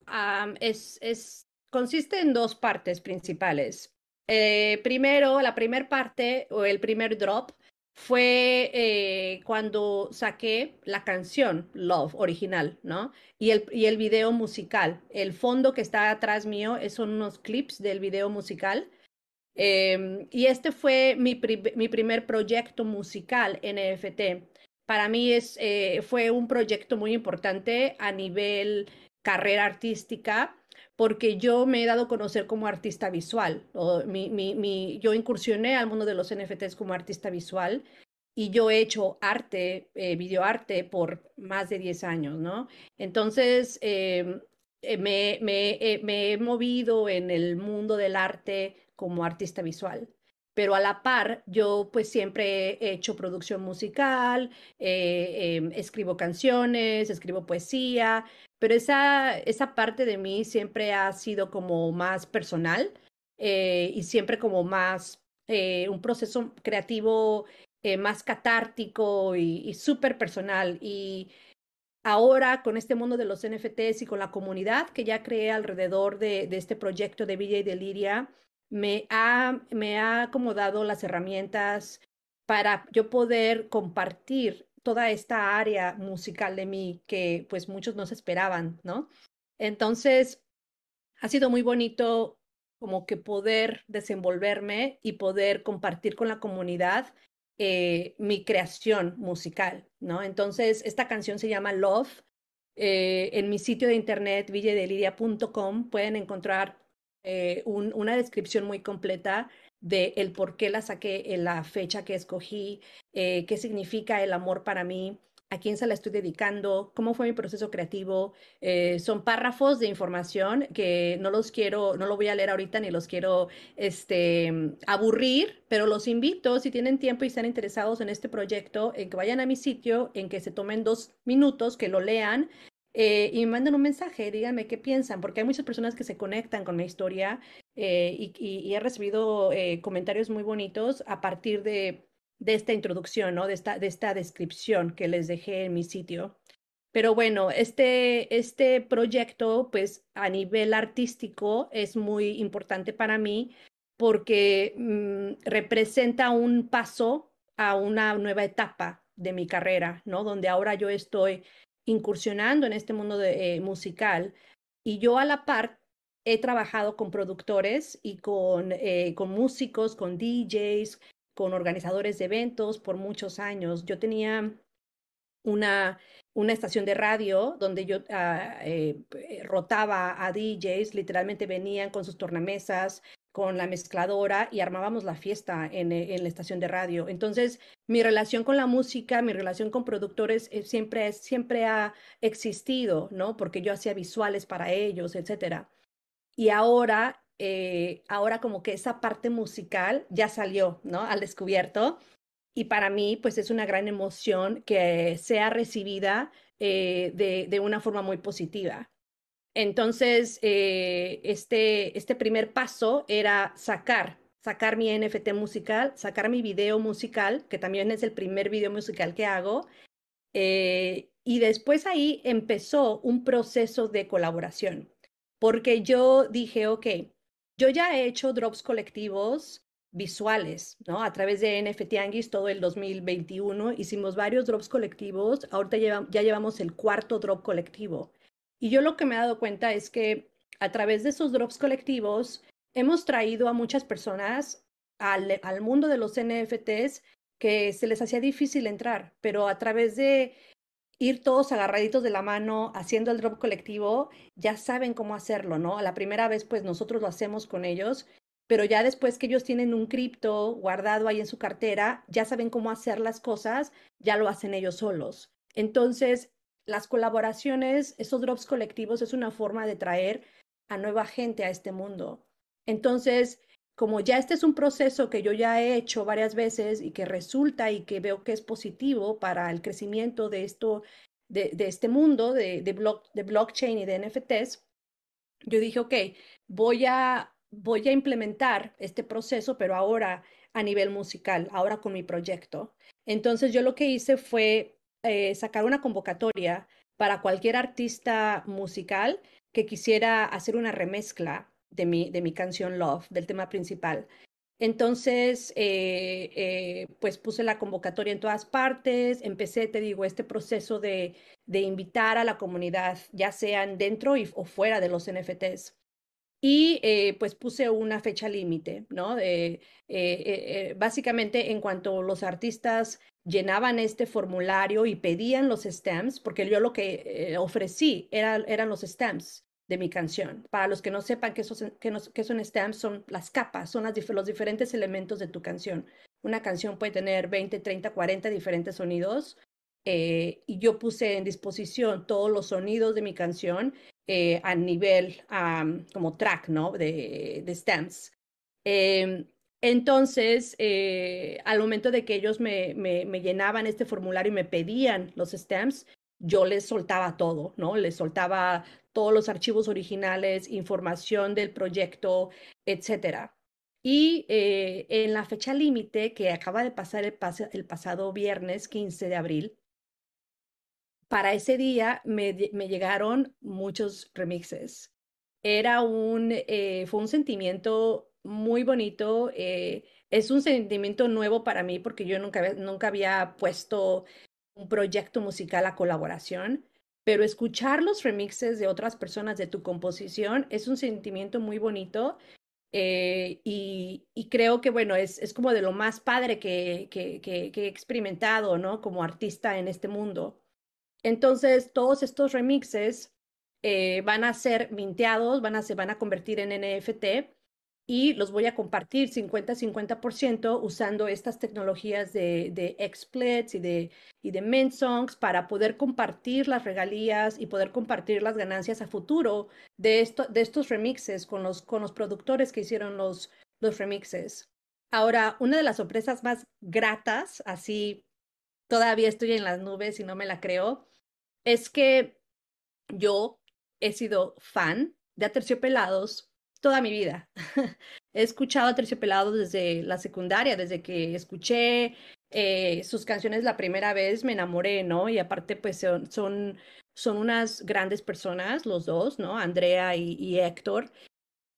S2: es, es, consiste en dos partes principales. Eh, primero, la primera parte o el primer drop fue eh, cuando saqué la canción Love original, ¿no? Y el, y el video musical. El fondo que está atrás mío son unos clips del video musical. Eh, y este fue mi, mi primer proyecto musical NFT para mí es, eh, fue un proyecto muy importante a nivel carrera artística porque yo me he dado a conocer como artista visual. Yo incursioné al mundo de los NFTs como artista visual y yo he hecho arte, eh, videoarte por más de 10 años, ¿no? Entonces, em, eh, me he movido en el mundo del arte como artista visual pero a la par yo pues siempre he hecho producción musical, eh, eh, escribo canciones, escribo poesía, pero esa, esa parte de mí siempre ha sido como más personal eh, y siempre como más un proceso creativo más catártico y, y súper personal. Y ahora con este mundo de los NFTs y con la comunidad que ya creé alrededor de, de este proyecto de Villa y Deliria, me ha, me ha acomodado las herramientas para yo poder compartir toda esta área musical de mí que pues muchos no se esperaban, ¿no? Entonces, ha sido muy bonito como que poder desenvolverme y poder compartir con la comunidad eh, mi creación musical, ¿no? Entonces, esta canción se llama Love. Eh, en mi sitio de internet, villedeliria.com, pueden encontrar eh, un, una descripción muy completa de el por qué la saqué, la fecha que escogí, eh, qué significa el amor para mí, a quién se la estoy dedicando, cómo fue mi proceso creativo. Eh, son párrafos de información que no los quiero, no lo voy a leer ahorita ni los quiero este, aburrir, pero los invito, si tienen tiempo y están interesados en este proyecto, en que vayan a mi sitio, en que se tomen dos minutos, que lo lean eh, y me mandan un mensaje, díganme qué piensan, porque hay muchas personas que se conectan con mi historia eh, y, y, he recibido eh, comentarios muy bonitos a partir de, de esta introducción, ¿no? de, esta, de esta descripción que les dejé en mi sitio. Pero bueno, este, este proyecto, pues a nivel artístico, es muy importante para mí porque mmm, representa un paso a una nueva etapa de mi carrera, ¿no? Donde ahora yo estoy incursionando en este mundo de, eh, musical y yo a la par he trabajado con productores y con, eh, con músicos, con DJs, con organizadores de eventos por muchos años. Yo tenía una, una estación de radio donde yo uh, eh, rotaba a DJs, literalmente venían con sus tornamesas, con la mezcladora y armábamos la fiesta en, eh, en, la estación de radio. Entonces, mi relación con la música, mi relación con productores eh, siempre, siempre ha existido, ¿no? Porque yo hacía visuales para ellos, etcétera. Y ahora, eh, ahora como que esa parte musical ya salió, ¿no? Al descubierto. Y para mí, pues es una gran emoción que sea recibida eh, de, de una forma muy positiva. Entonces, eh, este, este primer paso era sacar, sacar mi NFT musical, sacar mi video musical, que también es el primer video musical que hago. Eh, y después ahí empezó un proceso de colaboración, porque yo dije, ok, yo ya he hecho drops colectivos visuales, ¿no? A través de NFT Anguis todo el 2021 hicimos varios drops colectivos, ahorita ya llevamos el cuarto drop colectivo. Y yo lo que me he dado cuenta es que a través de esos drops colectivos hemos traído a muchas personas al, al mundo de los NFTs que se les hacía difícil entrar, pero a través de ir todos agarraditos de la mano haciendo el drop colectivo, ya saben cómo hacerlo, ¿no? La primera vez, pues nosotros lo hacemos con ellos, pero ya después que ellos tienen un cripto guardado ahí en su cartera, ya saben cómo hacer las cosas, ya lo hacen ellos solos. Entonces, las colaboraciones, esos drops colectivos, es una forma de traer a nueva gente a este mundo. Entonces, como ya este es un proceso que yo ya he hecho varias veces y que resulta y que veo que es positivo para el crecimiento de esto, de, este mundo de, de, block, de blockchain y de NFTs, yo dije, ok, voy a, voy a implementar este proceso, pero ahora a nivel musical, ahora con mi proyecto. Entonces yo lo que hice fue eh, sacar una convocatoria para cualquier artista musical que quisiera hacer una remezcla de mi, de mi canción Love, del tema principal. Entonces, eh, eh, pues puse la convocatoria en todas partes, empecé, te digo, este proceso de, de invitar a la comunidad, ya sean dentro y, o fuera de los NFTs. Y pues puse una fecha límite, ¿no? básicamente, en cuanto los artistas llenaban este formulario y pedían los stamps, porque yo lo que ofrecí era, eran los stamps de mi canción. Para los que no sepan qué son, qué son stamps, son las capas, son los diferentes elementos de tu canción. Una canción puede tener 20, 30, 40 diferentes sonidos. Eh, y yo puse en disposición todos los sonidos de mi canción eh, a nivel como track, ¿no? De, de stamps. Em, entonces, eh, al momento de que ellos me, me, llenaban este formulario y me pedían los stamps, yo les soltaba todo, ¿no? Les soltaba todos los archivos originales, información del proyecto, etcétera. Y eh, en la fecha límite que acaba de pasar el, el, pasado viernes 15 de abril, para ese día me, me llegaron muchos remixes. Era un, eh, fue un sentimiento muy bonito. Eh, es un sentimiento nuevo para mí porque yo nunca, nunca había puesto un proyecto musical a colaboración, pero escuchar los remixes de otras personas de tu composición es un sentimiento muy bonito eh, y, creo que, bueno, es, es, como de lo más padre que, que, que, he experimentado, ¿no? Como artista en este mundo. Entonces, todos estos remixes eh, van a ser minteados, van a, se van a convertir en NFT y los voy a compartir 50-50% usando estas tecnologías de, de XSplits y de, y de Mint Songs para poder compartir las regalías y poder compartir las ganancias a futuro de, esto, de estos remixes con los, con los productores que hicieron los, los remixes. Ahora, una de las sorpresas más gratas, así todavía estoy en las nubes y no me la creo, es que yo he sido fan de Aterciopelados toda mi vida. He escuchado a Terciopelado desde la secundaria, desde que escuché eh, sus canciones la primera vez, me enamoré, ¿no? Y aparte, pues son, son, son unas grandes personas, los dos, ¿no? Andrea y, Héctor.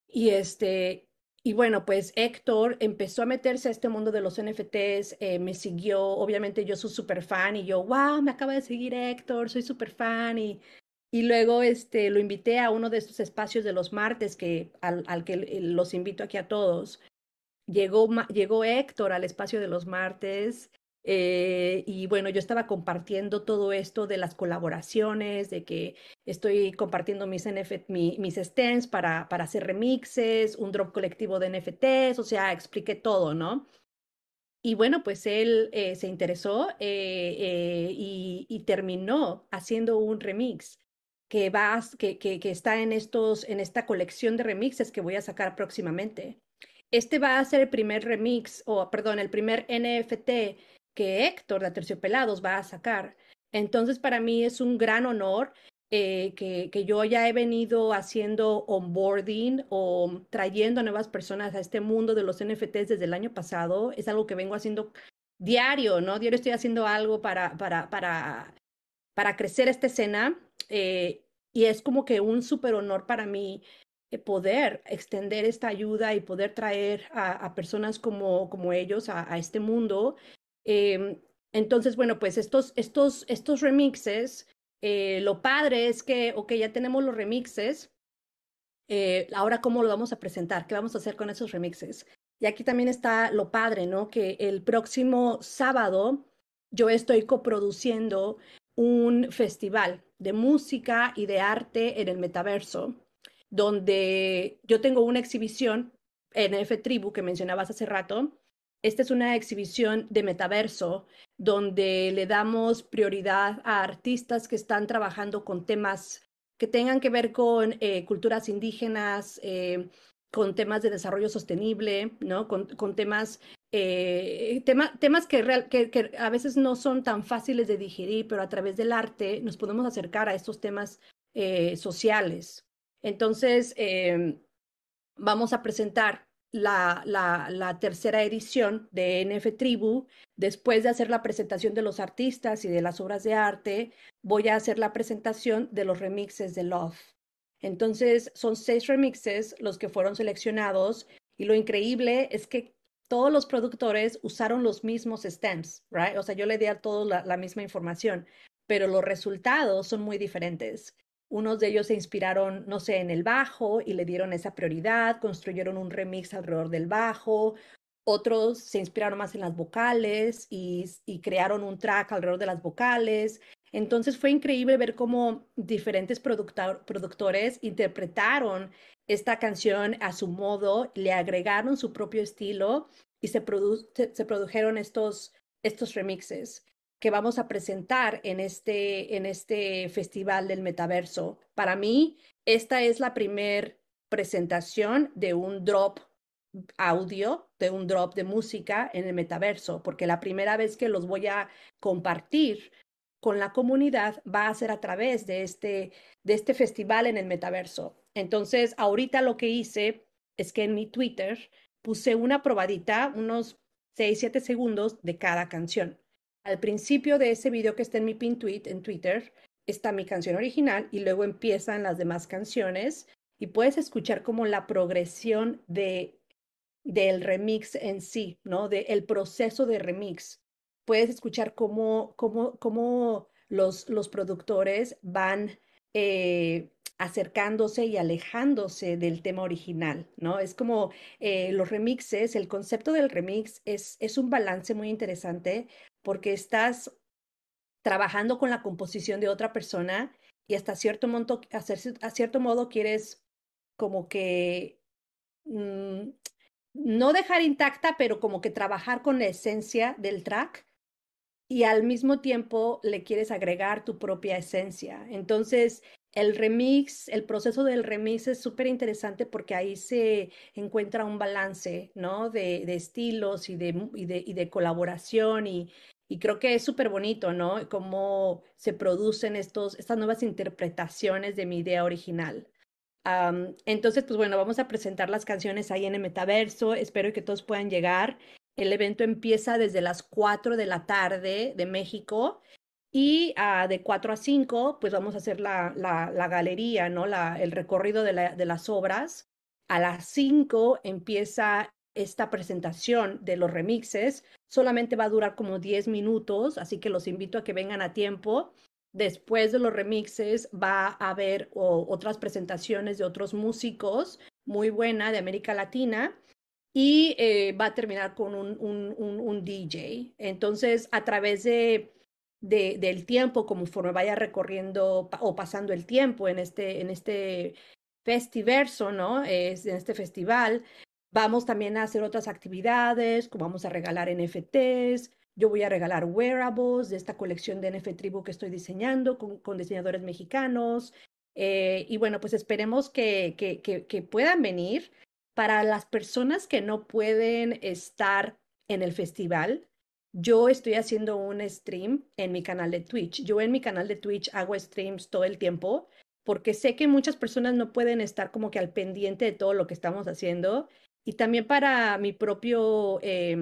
S2: Y este, y bueno, pues Héctor empezó a meterse a este mundo de los NFTs, eh, me siguió, obviamente yo soy súper fan y yo, wow, me acaba de seguir Héctor, soy súper fan y y luego este, lo invité a uno de estos espacios de los martes que, al, al que los invito aquí a todos. Llegó, llegó Héctor al espacio de los martes eh, y bueno, yo estaba compartiendo todo esto de las colaboraciones, de que estoy compartiendo mis, NF, mis stems para, para hacer remixes, un drop colectivo de NFTs, o sea, expliqué todo, ¿no? Y bueno, pues él eh, se interesó eh, y, terminó haciendo un remix que, que, que, que, está en, estos, en esta colección de remixes que voy a sacar próximamente. Este va a ser el primer remix, o perdón, el primer NFT que Héctor de Terciopelados va a sacar. Entonces, para mí es un gran honor eh, que, que, yo ya he venido haciendo onboarding o trayendo nuevas personas a este mundo de los NFTs desde el año pasado. Es algo que vengo haciendo diario, ¿no? Diario estoy haciendo algo para, para, para, para crecer esta escena. Eh, y es como que un súper honor para mí eh, poder extender esta ayuda y poder traer a, personas como, como ellos a, este mundo. Em, entonces, bueno, pues estos, estos, estos remixes, eh, lo padre es que, ok, ya tenemos los remixes, ahora cómo lo vamos a presentar, qué vamos a hacer con esos remixes. Y aquí también está lo padre, ¿no? Que el próximo sábado yo estoy coproduciendo un festival de música y de arte en el metaverso, donde yo tengo una exhibición en F Tribu que mencionabas hace rato. Esta es una exhibición de metaverso donde le damos prioridad a artistas que están trabajando con temas que tengan que ver con eh, culturas indígenas, eh, con temas de desarrollo sostenible, ¿no? con, con temas eh, temas que, a veces no son tan fáciles de digerir, pero a través del arte nos podemos acercar a estos temas eh, sociales. Entonces, em, vamos a presentar la, tercera edición de NF Tribu, después de hacer la presentación de los artistas y de las obras de arte, voy a hacer la presentación de los remixes de Love. Entonces, son seis remixes los que fueron seleccionados y lo increíble es que todos los productores usaron los mismos stems, right? O sea, yo le di a todos la, misma información, pero los resultados son muy diferentes. Unos de ellos se inspiraron, no sé, en el bajo y le dieron esa prioridad, construyeron un remix alrededor del bajo. Otros se inspiraron más en las vocales y, y crearon un track alrededor de las vocales. Entonces fue increíble ver cómo diferentes productores interpretaron esta canción a su modo, le agregaron su propio estilo y se, produjeron estos, remixes que vamos a presentar en este, en este festival del metaverso. Para mí, esta es la primer presentación de un drop audio, de un drop de música en el metaverso, porque la primera vez que los voy a compartir con la comunidad va a ser a través de este, de este festival en el metaverso. Entonces, ahorita lo que hice es que en mi Twitter puse una probadita, unos 6, 7 segundos de cada canción. Al principio de ese video que está en mi pin tweet en Twitter, está mi canción original y luego empiezan las demás canciones y puedes escuchar como la progresión de del remix en sí, ¿no? De el proceso de remix. Puedes escuchar cómo, cómo, cómo los, los productores van eh, acercándose y alejándose del tema original, ¿no? Es como eh, los remixes, el concepto del remix es, es un balance muy interesante porque estás trabajando con la composición de otra persona y hasta cierto modo, a cierto modo quieres como que mm, no dejar intacta, pero como que trabajar con la esencia del track y al mismo tiempo le quieres agregar tu propia esencia. Entonces, el remix, el proceso del remix es súper interesante porque ahí se encuentra un balance, ¿no? De, estilos y de, y de, y de colaboración y, y creo que es súper bonito, ¿no? Cómo se producen estos, estas nuevas interpretaciones de mi idea original. entonces, pues bueno, vamos a presentar las canciones ahí en el metaverso. Espero que todos puedan llegar. El evento empieza desde las 4 de la tarde de México y uh, de 4 a 5, pues vamos a hacer la, la, galería, ¿no? La, el recorrido de, la, de las obras. A las 5 empieza esta presentación de los remixes solamente va a durar como 10 minutos, así que los invito a que vengan a tiempo. Después de los remixes va a haber otras presentaciones de otros músicos muy buena de América Latina y eh, va a terminar con un, un, un, DJ. Entonces, a través de, de, del tiempo, conforme vaya recorriendo o pasando el tiempo en este, en este festiverso, ¿no? Es, en este festival, Vamos también a hacer otras actividades, como vamos a regalar NFTs. Yo voy a regalar wearables de esta colección de NFT Tribu que estoy diseñando con, diseñadores mexicanos. Eh, y bueno, pues esperemos que, que, que, puedan venir. Para las personas que no pueden estar en el festival, yo estoy haciendo un stream en mi canal de Twitch. Yo en mi canal de Twitch hago streams todo el tiempo porque sé que muchas personas no pueden estar como que al pendiente de todo lo que estamos haciendo y también para mi propio, eh,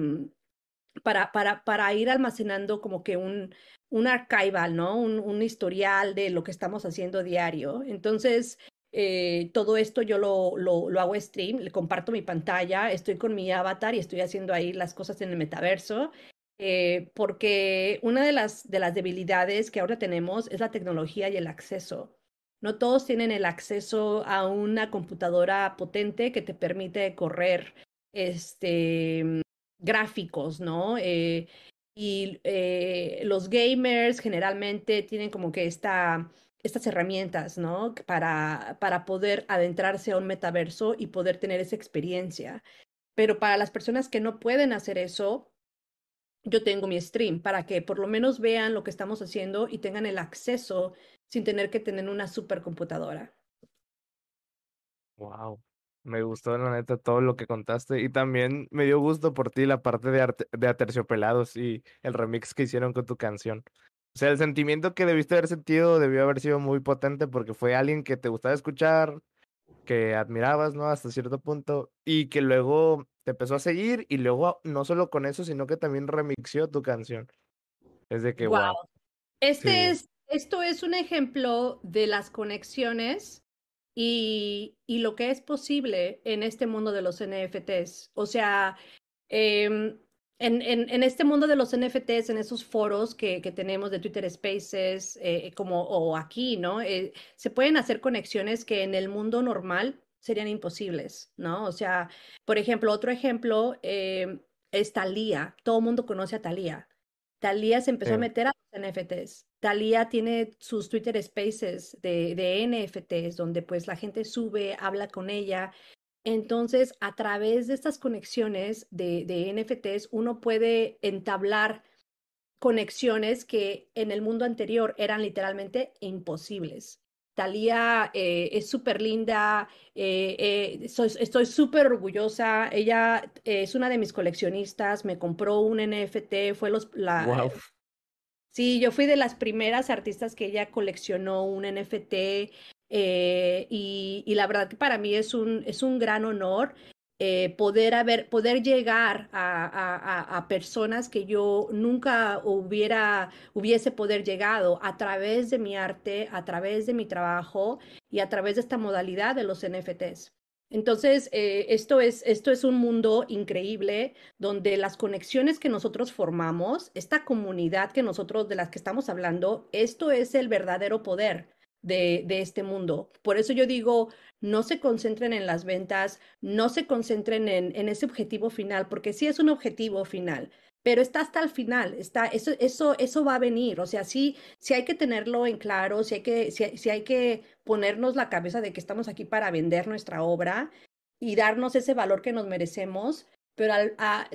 S2: para, para, para ir almacenando como que un, un archival, ¿no? Un, un historial de lo que estamos haciendo diario. Entonces, eh, todo esto yo lo, lo, lo, hago stream, le comparto mi pantalla, estoy con mi avatar y estoy haciendo ahí las cosas en el metaverso. Eh, porque una de las, de las debilidades que ahora tenemos es la tecnología y el acceso. No todos tienen el acceso a una computadora potente que te permite correr este, gráficos, ¿no? Eh, y los gamers generalmente tienen como que esta, estas herramientas, ¿no? Para, para poder adentrarse a un metaverso y poder tener esa experiencia. Pero para las personas que no pueden hacer eso, yo tengo mi stream para que por lo menos vean lo que estamos haciendo y tengan el acceso sin tener que tener una supercomputadora.
S1: Wow, me gustó la neta todo lo que contaste y también me dio gusto por ti la parte de, de Aterciopelados y el remix que hicieron con tu canción. O sea, el sentimiento que debiste haber sentido debió haber sido muy potente porque fue alguien que te gustaba escuchar, que admirabas, ¿no? Hasta cierto punto, y que luego te empezó a seguir y luego no solo con eso, sino que también remixió tu canción. Es de que,
S2: Wow.
S1: wow.
S2: Este
S1: Sí.
S2: es, esto es un ejemplo de las conexiones y, y lo que es posible en este mundo de los NFTs. O sea, em, en, en, en este mundo de los NFTs, en esos foros que, que tenemos de Twitter Spaces, eh, como o aquí, ¿no? Eh, se pueden hacer conexiones que en el mundo normal serían imposibles, ¿no? O sea, por ejemplo, otro ejemplo eh, es Thalía. Todo el mundo conoce a Thalía. Thalía se empezó a meter a los NFTs. Thalía tiene sus Twitter Spaces de, de NFTs, donde pues la gente sube, habla con ella. Entonces, a través de estas conexiones de, de NFTs, uno puede entablar conexiones que en el mundo anterior eran literalmente imposibles. Talía eh, es súper linda, eh, eh, soy, estoy súper orgullosa. Ella es una de mis coleccionistas, me compró un NFT, fue los, la,
S1: Wow.
S2: Sí, yo fui de las primeras artistas que ella coleccionó un NFT eh, y, la verdad que para mí es un, es un gran honor eh, poder haber, poder llegar a, a, a, personas que yo nunca hubiera, hubiese poder llegado a través de mi arte, a través de mi trabajo y a través de esta modalidad de los NFTs. Entonces, eh, esto, es, esto es un mundo increíble donde las conexiones que nosotros formamos, esta comunidad que nosotros de las que estamos hablando, esto es el verdadero poder de, este mundo. Por eso yo digo, no se concentren en las ventas, no se concentren en, en ese objetivo final, porque sí es un objetivo final, pero está hasta el final, está, eso, eso, eso va a venir, o sea, sí, sí hay que tenerlo en claro, sí hay que, sí, sí hay que ponernos la cabeza de que estamos aquí para vender nuestra obra y darnos ese valor que nos merecemos, pero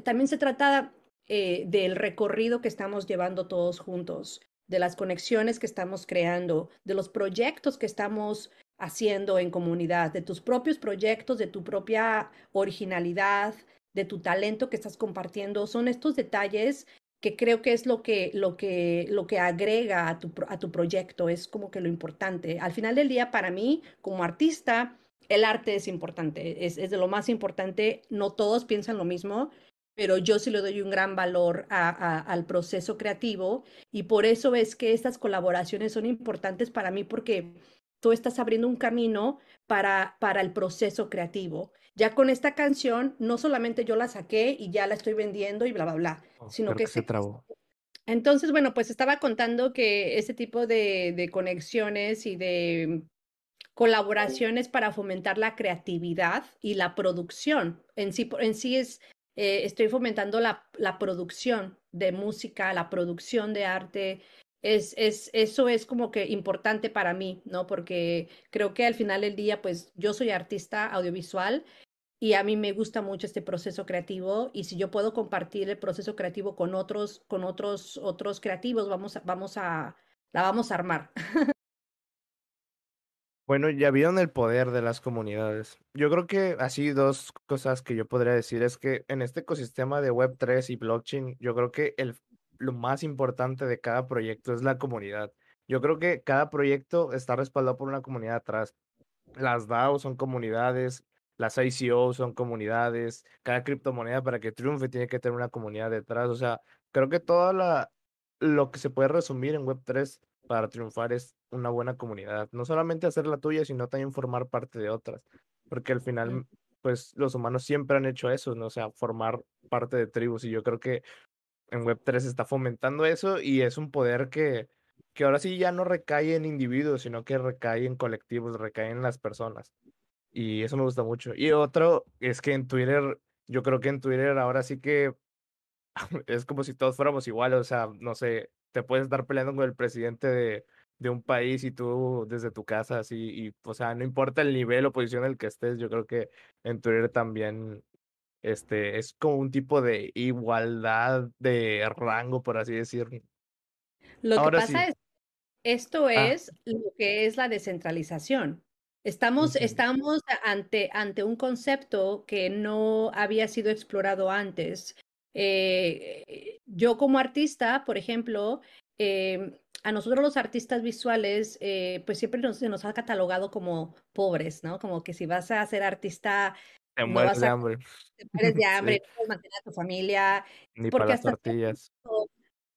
S2: también se trata eh, del recorrido que estamos llevando todos juntos, de las conexiones que estamos creando, de los proyectos que estamos haciendo en comunidad, de tus propios proyectos, de tu propia originalidad, de tu talento que estás compartiendo. Son estos detalles que creo que es lo que, lo que, lo que agrega a tu, a tu proyecto, es como que lo importante. Al final del día, para mí, como artista, el arte es importante, es, es de lo más importante. No todos piensan lo mismo, pero yo sí le doy un gran valor a, a, al proceso creativo y por eso es que estas colaboraciones son importantes para mí porque tú estás abriendo un camino para, para el proceso creativo. Ya con esta canción, no solamente yo la saqué y ya la estoy vendiendo y bla, bla, bla,
S1: Oh,
S2: sino que...
S1: que se trabó.
S2: Entonces, bueno, pues estaba contando que este tipo de, de conexiones y de colaboraciones para fomentar la creatividad y la producción. En sí, en sí es, eh, estoy fomentando la, la, producción de música, la producción de arte. Es, es, eso es como que importante para mí, ¿no? Porque creo que al final del día, pues yo soy artista audiovisual y a mí me gusta mucho este proceso creativo y si yo puedo compartir el proceso creativo con otros, con otros, otros creativos, vamos vamos a, la vamos a armar.
S1: Bueno, ya vieron el poder de las comunidades. Yo creo que así dos cosas que yo podría decir es que en este ecosistema de Web3 y blockchain, yo creo que el, lo más importante de cada proyecto es la comunidad. Yo creo que cada proyecto está respaldado por una comunidad atrás. Las DAO son comunidades, las ICO son comunidades, cada criptomoneda para que triunfe tiene que tener una comunidad detrás. O sea, creo que toda la lo que se puede resumir en Web3 para triunfar es una buena comunidad. No solamente hacer la tuya, sino también formar parte de otras. Porque al final, pues los humanos siempre han hecho eso, ¿no? O sea, formar parte de tribus. Y yo creo que en Web3 se está fomentando eso y es un poder que, que ahora sí ya no recae en individuos, sino que recae en colectivos, recae en las personas. Y eso me gusta mucho. Y otro es que en Twitter, yo creo que en Twitter ahora sí que es como si todos fuéramos iguales, o sea, no sé, te puedes estar peleando con el presidente de, de un país y tú desde tu casa, así, y, o sea, no importa el nivel o posición en el que estés, yo creo que en Twitter también, este, es como un tipo de igualdad de rango, por así decirlo.
S2: Lo
S1: Ahora
S2: que pasa
S1: sí.
S2: es, esto
S1: Ah,
S2: es lo que es la descentralización. Estamos, estamos ante, ante un concepto que no había sido explorado antes. Eh, yo como artista, por ejemplo, eh, a nosotros los artistas visuales, eh, pues siempre nos, se nos ha catalogado como pobres, ¿no? Como que si vas a ser artista,
S1: Te
S2: no
S1: mueres de
S2: a,
S1: hambre.
S2: te mueres de hambre,
S1: Sí,
S2: no puedes mantener a tu familia,
S1: ni para
S2: porque
S1: las
S2: hasta cierto
S1: tortillas.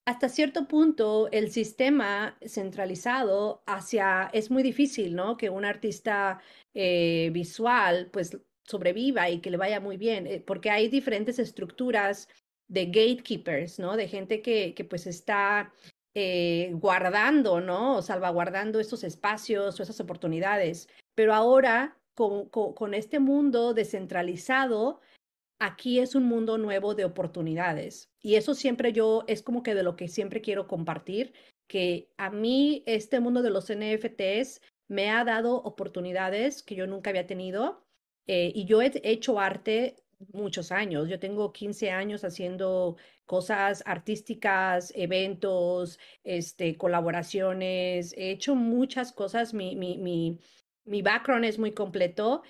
S2: hasta cierto punto el sistema centralizado hacia, es muy difícil, ¿no? Que un artista eh, visual pues sobreviva y que le vaya muy bien, porque hay diferentes estructuras de gatekeepers, ¿no? De gente que, que pues está eh, guardando, ¿no? O salvaguardando estos espacios o esas oportunidades. Pero ahora, con, con, con este mundo descentralizado, aquí es un mundo nuevo de oportunidades. Y eso siempre yo, es como que de lo que siempre quiero compartir, que a mí este mundo de los NFTs me ha dado oportunidades que yo nunca había tenido. Eh, y yo he hecho arte muchos años. Yo tengo 15 años haciendo cosas artísticas, eventos, este, colaboraciones. He hecho muchas cosas. Mi, mi, mi, mi background es muy completo,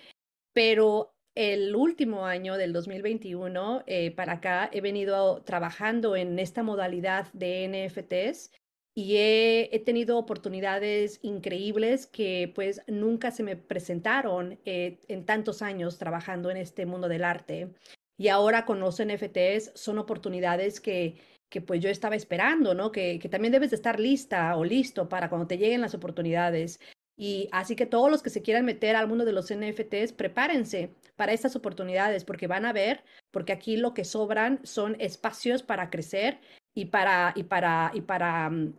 S2: pero el último año del 2021 eh, para acá he venido trabajando en esta modalidad de NFTs y he, tenido oportunidades increíbles que pues nunca se me presentaron eh, en tantos años trabajando en este mundo del arte. Y ahora con los NFTs son oportunidades que, que pues yo estaba esperando, ¿no? Que, que también debes de estar lista o listo para cuando te lleguen las oportunidades. Y así que todos los que se quieran meter al mundo de los NFTs, prepárense para estas oportunidades porque van a ver, porque aquí lo que sobran son espacios para crecer y para, y para, y para um,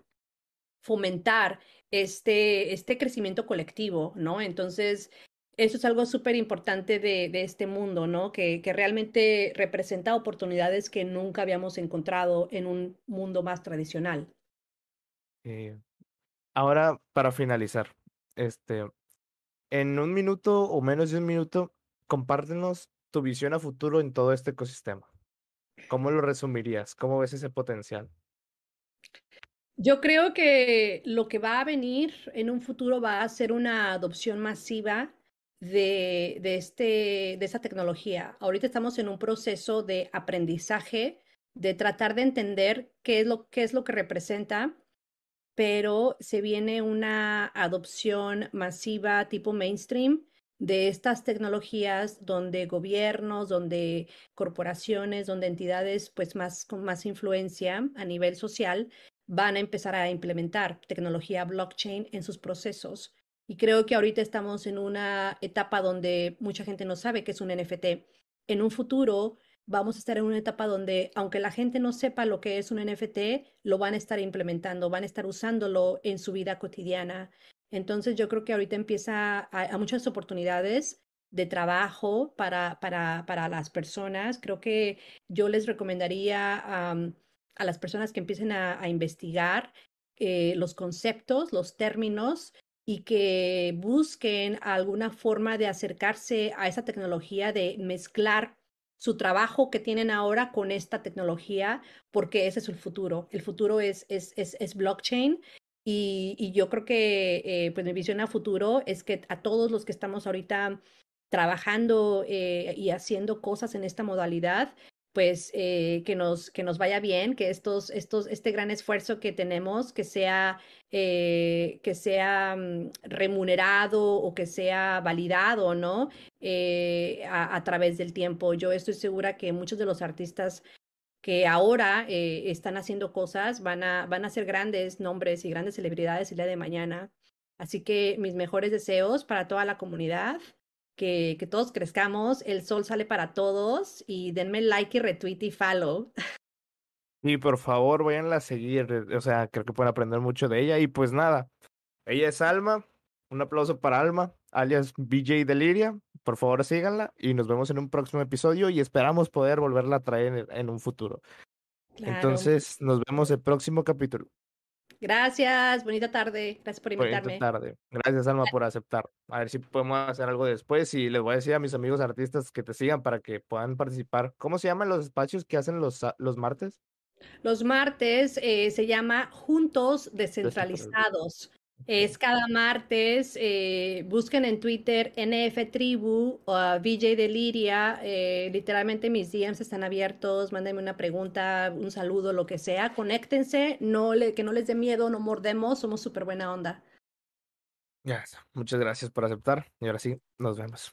S2: fomentar este, este crecimiento colectivo, ¿no? Entonces, eso es algo súper importante de, de, este mundo, ¿no? Que, que, realmente representa oportunidades que nunca habíamos encontrado en un mundo más tradicional.
S1: Eh, ahora, para finalizar, este, en un minuto o menos de un minuto, compártenos tu visión a futuro en todo este ecosistema. ¿Cómo lo resumirías? ¿Cómo ves ese potencial?
S2: Yo creo que lo que va a venir en un futuro va a ser una adopción masiva de, de, este, de esta tecnología. Ahorita estamos en un proceso de aprendizaje, de tratar de entender qué es lo, qué es lo que representa, pero se viene una adopción masiva tipo mainstream de estas tecnologías donde gobiernos, donde corporaciones, donde entidades pues más con más influencia a nivel social van a empezar a implementar tecnología blockchain en sus procesos. Y creo que ahorita estamos en una etapa donde mucha gente no sabe qué es un NFT. En un futuro vamos a estar en una etapa donde, aunque la gente no sepa lo que es un NFT, lo van a estar implementando, van a estar usándolo en su vida cotidiana. Entonces yo creo que ahorita empieza a, muchas oportunidades de trabajo para, para, para, las personas. Creo que yo les recomendaría a las personas que empiecen a, a investigar eh, los conceptos, los términos y que busquen alguna forma de acercarse a esa tecnología, de mezclar su trabajo que tienen ahora con esta tecnología, porque ese es el futuro. El futuro es, es, es, es blockchain y, y, yo creo que eh, pues mi visión a futuro es que a todos los que estamos ahorita trabajando eh, y haciendo cosas en esta modalidad, pues eh, que, nos, que nos vaya bien, que estos, estos, este gran esfuerzo que tenemos, que sea, que sea um, remunerado o que sea validado, ¿no? Eh, a, a, través del tiempo. Yo estoy segura que muchos de los artistas que ahora eh, están haciendo cosas van a, van a ser grandes nombres y grandes celebridades el día de mañana. Así que mis mejores deseos para toda la comunidad que, que, todos crezcamos, el sol sale para todos y denme like y retweet y follow.
S1: Y por favor, vayan a seguir, o sea, creo que pueden aprender mucho de ella. Y pues nada, ella es Alma, un aplauso para Alma, alias BJ Deliria. Por favor, síganla y nos vemos en un próximo episodio y esperamos poder volverla a traer en, en un futuro. Claro. Entonces, nos vemos el próximo capítulo.
S2: Gracias, bonita tarde. Gracias por invitarme.
S1: Bonita tarde. Gracias, Alma, por aceptar. A ver si podemos hacer algo después y les voy a decir a mis amigos artistas que te sigan para que puedan participar. ¿Cómo se llaman los espacios que hacen los, los martes?
S2: Los martes eh, se llama Juntos Descentralizados. Es cada martes. eh, busquen en Twitter NF Tribu o a VJ Deliria. eh, literalmente mis DMs están abiertos. Mándenme una pregunta, un saludo, lo que sea. Conéctense. No le, que no les dé miedo, no mordemos. Somos súper buena onda.
S1: Muchas gracias por aceptar. Y ahora sí, nos vemos.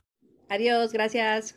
S2: Adiós, gracias.